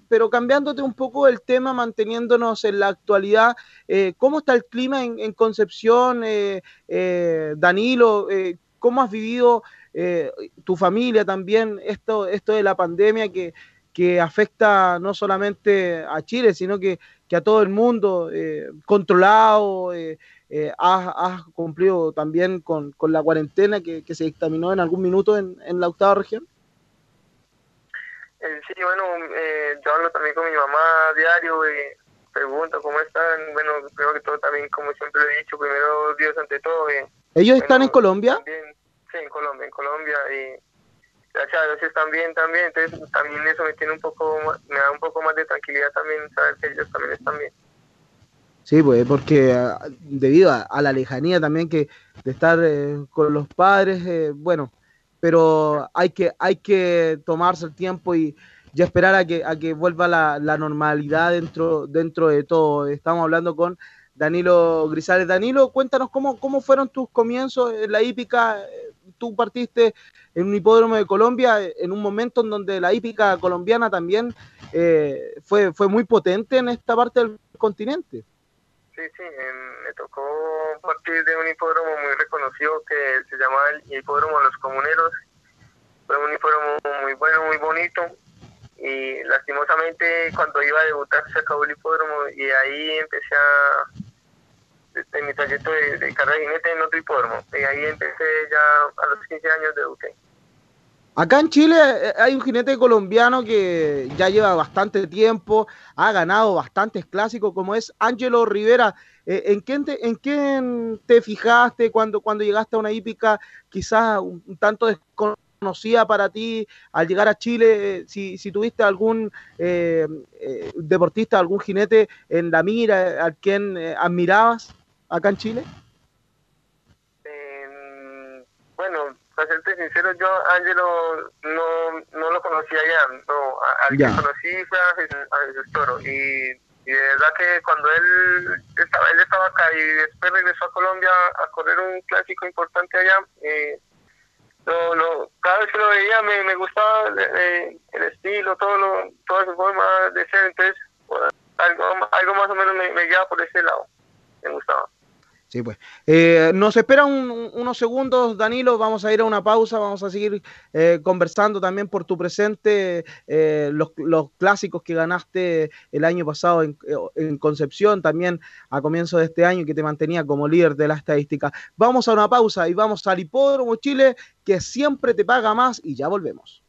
Pero cambiándote un poco el tema, manteniéndonos en la actualidad, eh, ¿cómo está el clima en, Concepción, eh, eh, Danilo? Eh, ¿Cómo has vivido eh, tu familia también esto, esto de la pandemia que, que afecta no solamente a Chile, sino que, que a todo el mundo, eh, controlado, eh, eh, has, cumplido también con, con la cuarentena que, se dictaminó en algún minuto en la octava región? Eh, sí, bueno, eh, yo hablo también con mi mamá a diario, eh, pregunto cómo están, bueno, creo que todo también, como siempre lo he dicho, primero Dios ante todo. ¿Ellos están en Colombia? también, sí, en Colombia, en Colombia, y gracias a Dios están bien también, entonces también eso me tiene un poco, ma- me da un poco más de tranquilidad también saber que ellos también están bien. Sí, pues porque ah, debido a, a la lejanía también que de estar eh, con los padres, eh, bueno, pero hay que, hay que tomarse el tiempo y, y esperar a que, a que vuelva la, la normalidad dentro, dentro de todo. Estamos hablando con Danilo Grisales. Danilo, cuéntanos cómo, cómo fueron tus comienzos en la hípica. Tú partiste en un hipódromo de Colombia en un momento en donde la hípica colombiana también eh, fue, fue muy potente en esta parte del continente. Sí, sí, me tocó partir de un hipódromo muy reconocido que se llama el hipódromo Los Comuneros. Fue un hipódromo muy bueno, muy bonito. Y lastimosamente cuando iba a debutar se acabó el hipódromo y ahí empecé a... En mi trayecto de, de carrera de jinete en otro hipódromo. Y ahí empecé ya a los 15 años debuté. Acá en Chile eh, hay un jinete colombiano que ya lleva bastante tiempo, ha ganado bastantes clásicos, como es Ángelo Rivera. Eh, ¿En quién te, en quién te fijaste cuando, cuando llegaste a una hípica quizás un, un tanto desconocida para ti al llegar a Chile? Eh, Si, si tuviste algún eh, eh, deportista, algún jinete en la mira al quien eh, admirabas acá en Chile? Bueno, para serte sincero, yo a Ángelo no, no lo conocía ya. No, al Ya. que conocí fue a Jesús Toro. Y, y de verdad que cuando él estaba, él estaba acá y después regresó a Colombia a correr un clásico importante allá, eh, lo, lo, cada vez que lo veía me, me gustaba el estilo, todo lo, toda su forma de ser. Bueno, algo, algo más o menos me, me guiaba por ese lado. me gustaba. Sí, pues. Eh, nos esperan un- unos segundos, Danilo. Vamos a ir a una pausa. Vamos a seguir eh, conversando también por tu presente, eh, los, clásicos que ganaste el año pasado en, en Concepción, también a comienzo de este año, que te mantenía como líder de la estadística. Vamos a una pausa y vamos al Hipódromo Chile, que siempre te paga más, y ya volvemos.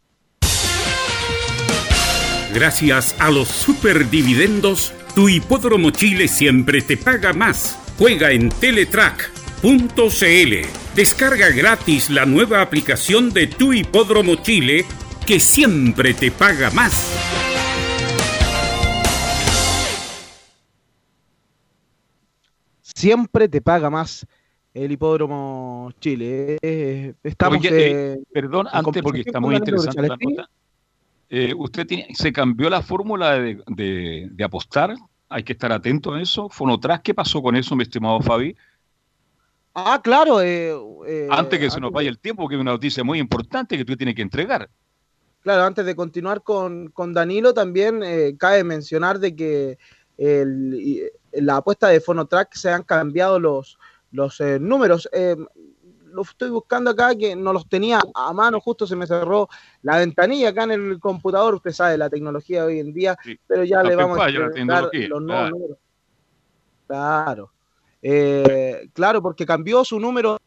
Gracias a los superdividendos, tu hipódromo Chile siempre te paga más. Juega en Teletrack.cl. Descarga gratis la nueva aplicación de tu hipódromo Chile que siempre te paga más. Siempre te paga más el Hipódromo Chile. Eh, estamos. Oye, eh, eh, perdón, antes porque está muy interesante la nota. Eh, ¿Usted tiene, se cambió la fórmula de, de- de apostar? Hay que estar atento a eso. Fonotrack, ¿qué pasó con eso, mi estimado Fabi? Ah, claro. eh, eh, Antes que se nos vaya el tiempo, que es una noticia muy importante que tú tienes que entregar. Claro, antes de continuar con, con Danilo, también eh, cabe mencionar de que el- la apuesta de Fonotrack se han cambiado los, los eh, números. Lo estoy buscando acá, que no los tenía a mano, justo se me cerró la ventanilla acá en el computador. Usted sabe, la tecnología hoy en día, pero ya le vamos a tecnología, los nuevos claro. números. Claro. Eh, claro, porque cambió su número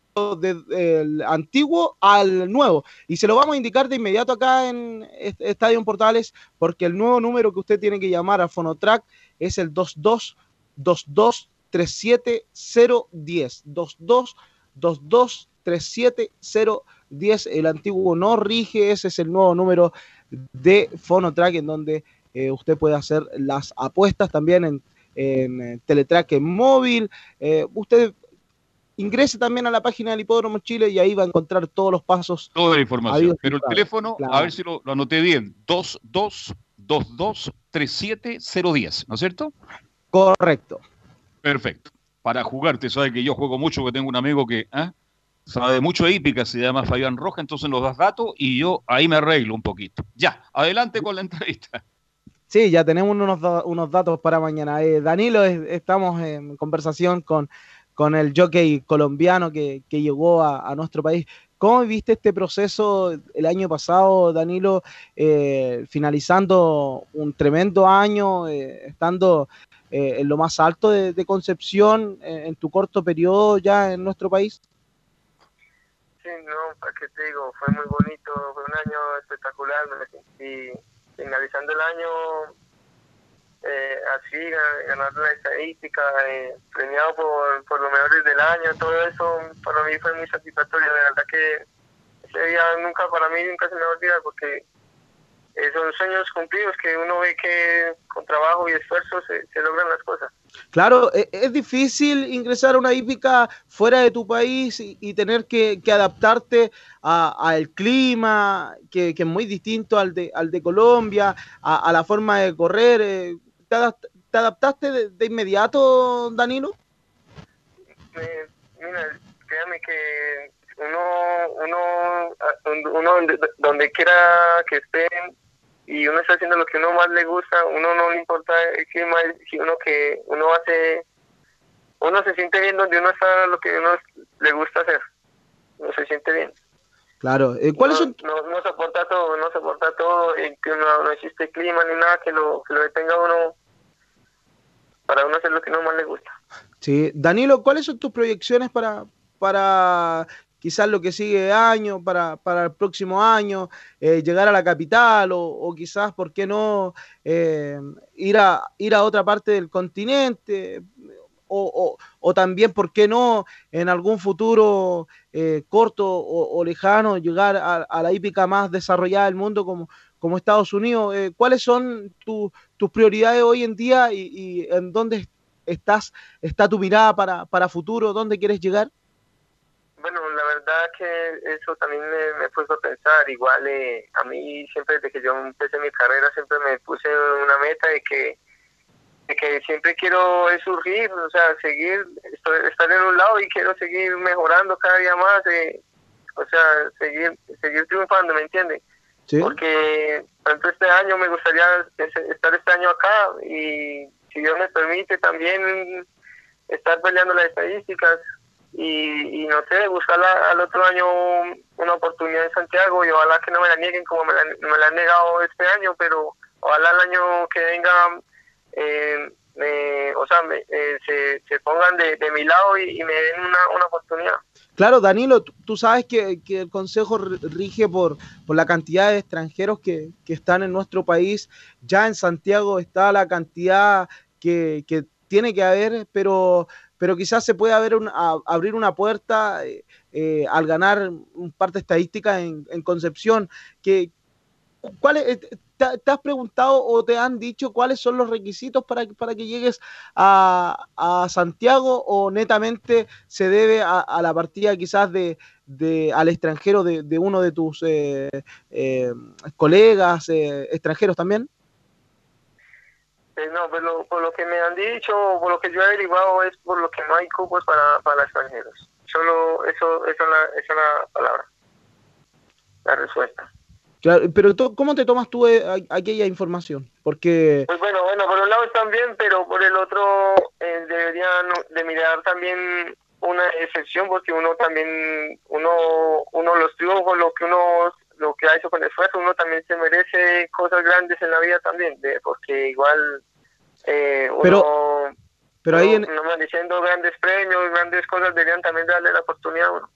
del antiguo al nuevo. Y se lo vamos a indicar de inmediato acá en est- Estadio Portales, porque el nuevo número que usted tiene que llamar a Fonotrack es el 22 22 37010. 22 22 37010. El antiguo no rige, ese es el nuevo número de Fonotrack en donde eh, usted puede hacer las apuestas también en, en eh, Teletrack en móvil. Eh, usted ingrese también a la página del Hipódromo Chile y ahí va a encontrar todos los pasos. Toda la información. Pero el teléfono, Claro. a ver si lo, lo anoté bien, 22223710, ¿no es cierto? Correcto. Perfecto. Para jugar, te sabe que yo juego mucho, que tengo un amigo que ¿ah? Sabe mucho de hípica, se llama Fabián Roja, entonces nos das datos y yo ahí me arreglo un poquito. Ya, adelante con la entrevista. Sí, ya tenemos unos, unos datos para mañana. Eh, Danilo, es- estamos en conversación con, con el jockey colombiano que, que llegó a, a nuestro país. ¿Cómo viste este proceso el año pasado, Danilo, eh, finalizando un tremendo año, eh, estando en lo más alto de, de Concepción en tu corto periodo ya en nuestro país? Sí, no, ¿para qué te digo? Fue muy bonito, fue un año espectacular, me sentí finalizando el año eh, así, ga- ganando la estadística, eh, premiado por, por los mejores del año, todo eso para mí fue muy satisfactorio, de verdad que ese día nunca, para mí nunca se me va porque eh, son sueños cumplidos que uno ve que con trabajo y esfuerzo se, se logran las cosas. Claro, e- es difícil ingresar a una hípica fuera de tu país y, y tener que, que adaptarte a- al clima, que, que es muy distinto al de, al de Colombia, a, a la forma de correr. eh. ¿Te, adapt- te adaptaste de, de inmediato, Danilo? Eh, mira, créame que uno, uno, a- uno donde, donde quiera que estén y uno está haciendo lo que uno más le gusta, uno no le importa el clima, si uno que uno hace, uno se siente bien donde uno está, lo que uno le gusta hacer, uno se siente bien. Claro. eh, ¿Cuáles no, son? no, no soporta todo, no soporta todo, y que no, no existe clima ni nada que lo, que lo detenga uno para uno hacer lo que uno más le gusta. Sí. Danilo, ¿cuáles son tus proyecciones para, para quizás lo que sigue año, para, para el próximo año, eh, llegar a la capital o, o quizás, ¿por qué no, eh, ir, a, ir a otra parte del continente? O, o- también, ¿por qué no, en algún futuro eh, corto o, lejano, llegar a, la hípica más desarrollada del mundo como, como Estados Unidos? Eh, ¿Cuáles son tu- tus prioridades hoy en día y, y en dónde estás, está tu mirada para, para futuro? ¿Dónde quieres llegar? Bueno, la verdad que eso también me, me puso a pensar. Igual eh, a mí siempre desde que yo empecé mi carrera siempre me puse una meta de que de que siempre quiero surgir, o sea, seguir, estoy- estar en un lado y quiero seguir mejorando cada día más, eh, o sea, seguir seguir triunfando, ¿me entiendes? Porque, por ejemplo, este año me gustaría es- estar este año acá y si Dios me permite también estar peleando las estadísticas y, y no sé, buscar al otro año una oportunidad en Santiago y ojalá que no me la nieguen como me la, me la han negado este año, pero ojalá el año que venga, eh, o sea, eh, se, pongan de, de mi lado y, y me den una, una oportunidad. Claro, Danilo, tú sabes que, que, el Consejo rige por, por la cantidad de extranjeros que, que, están en nuestro país. Ya en Santiago está la cantidad que, que tiene que haber, pero, pero quizás se puede haber un, a, abrir una puerta eh, eh, al ganar parte estadística en, Concepción. Que, ¿cuál es, te, has preguntado o te han dicho cuáles son los requisitos para, que llegues a, Santiago o netamente se debe a, la partida quizás de, al extranjero de, uno de tus eh, eh, colegas eh, extranjeros también? Eh, no, por lo, por lo, que me han dicho, por lo que yo he averiguado es por lo que no hay cupos para, para extranjeros. Solo eso, eso, es la, esa es la palabra, la respuesta. Claro, pero ¿cómo te tomas tú eh, aquella información? Porque... Pues bueno, bueno, por un lado están bien, pero por el otro eh, deberían de mirar también una excepción, porque uno también, uno, uno los triunfos, lo que uno, lo que ha hecho con esfuerzo, uno también se merece cosas grandes en la vida también, de, porque igual eh, uno... Pero, pero ahí... En... No, diciendo grandes premios, grandes cosas, deberían también darle la oportunidad a uno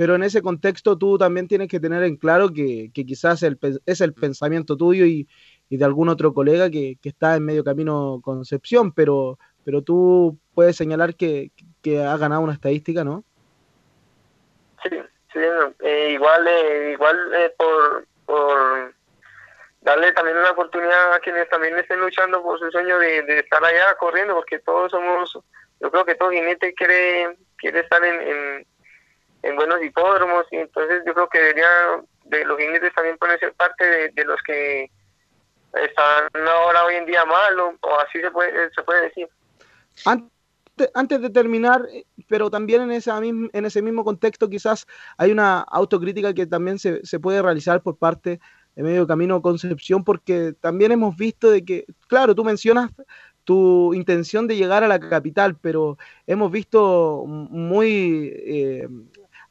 pero en ese contexto tú también tienes que tener en claro que, que quizás el, es el pensamiento tuyo y, y de algún otro colega que, que, está en medio camino Concepción, pero, pero tú puedes señalar que, que ha ganado una estadística, ¿no? Sí, sí eh, igual, eh, igual eh, por, por darle también una oportunidad a quienes también estén luchando por su sueño de, de estar allá corriendo, porque todos somos, yo creo que todo jinete quiere, quiere estar en, en en buenos hipódromos y entonces yo creo que debería de los jinetes también ponerse parte de, de, los que están ahora hoy en día mal o, así se puede se puede decir. Antes, antes de terminar pero también en esa en ese mismo contexto quizás hay una autocrítica que también se, se puede realizar por parte medio camino Concepción porque también hemos visto de que claro tú mencionas tu intención de llegar a la capital, pero hemos visto muy eh,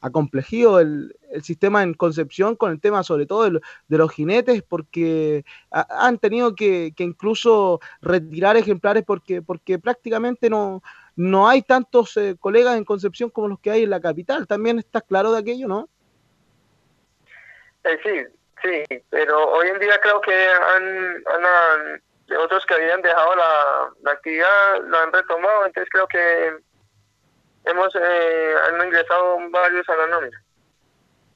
acomplejido el, el, sistema en Concepción con el tema sobre todo de, de los jinetes porque han tenido que, que, incluso retirar ejemplares porque, porque prácticamente no, no hay tantos eh, colegas en Concepción como los que hay en la capital. También estás claro de aquello, ¿no? Eh, sí, sí, pero hoy en día creo que han, han, otros que habían dejado la, actividad la han retomado, entonces creo que hemos eh, han ingresado varios a la nómina.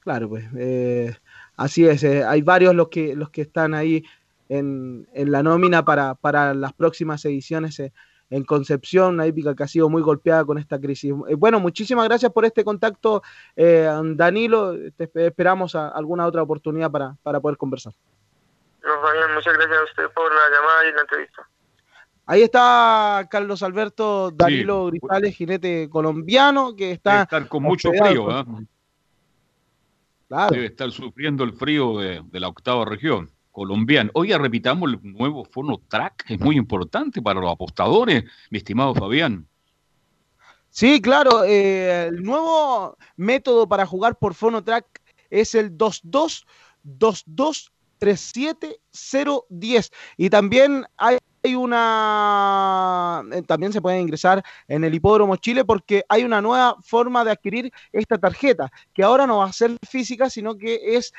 Claro, pues eh, así es. Eh, hay varios los que los que están ahí en, en la nómina para, para las próximas ediciones eh, en Concepción, una épica que ha sido muy golpeada con esta crisis. Eh, bueno, muchísimas gracias por este contacto, Danilo. Te esperamos a alguna otra oportunidad para, para poder conversar. No, Fabián, muchas gracias a usted por la llamada y la entrevista. Ahí está Carlos Alberto Danilo sí. Grisales, jinete colombiano, que está... Debe estar con mucho frío, ¿eh? Claro. Debe estar sufriendo el frío de, de la octava región colombiana. Oiga, repitamos el nuevo Fono Track, es muy importante para los apostadores, mi estimado Fabián. Sí, claro, eh, el nuevo método para jugar por Fono Track es el 2222 37010 y también hay una eh, también se puede ingresar en el hipódromo Chile porque hay una nueva forma de adquirir esta tarjeta que ahora no va a ser física sino que es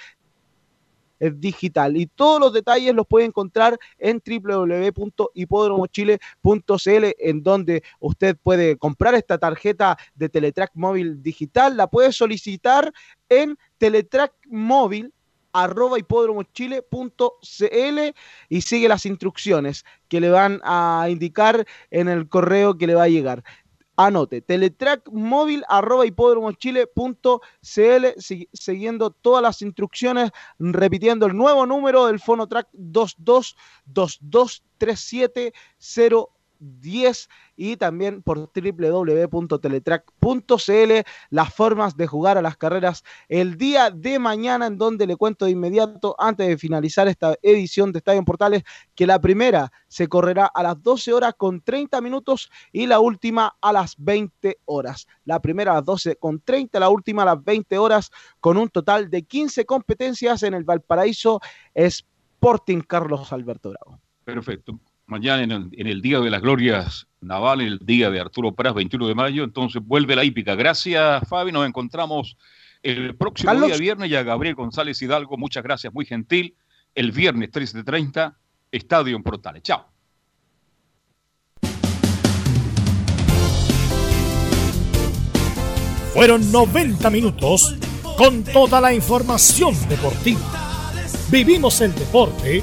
digital y todos los detalles los puede encontrar en www.hipódromochile.cl en donde usted puede comprar esta tarjeta de Teletrack móvil digital, la puede solicitar en Teletrack móvil arroba hipódromochile.cl y sigue las instrucciones que le van a indicar en el correo que le va a llegar. Anote, teletrack móvil arroba siguiendo todas las instrucciones, repitiendo el nuevo número del Fonotrack 222237 10 y también por www.teletrack.cl las formas de jugar a las carreras el día de mañana en donde le cuento de inmediato antes de finalizar esta edición de Estadio Portales que la primera se correrá a las 12 horas con 30 minutos y la última a las 20 horas. La primera a las 12 con 30, la última a las 20 horas con un total de 15 competencias en el Valparaíso Sporting Carlos Alberto Bravo. Perfecto. Mañana en el, en el Día de las Glorias Naval, el día de Arturo Pras, 21 de mayo, entonces vuelve la hípica. Gracias, Fabi. Nos encontramos el próximo día viernes y a Gabriel González Hidalgo, muchas gracias, muy gentil. El viernes 13.30, Estadio en Portales. Chao. Fueron 90 minutos con toda la información deportiva. Vivimos el deporte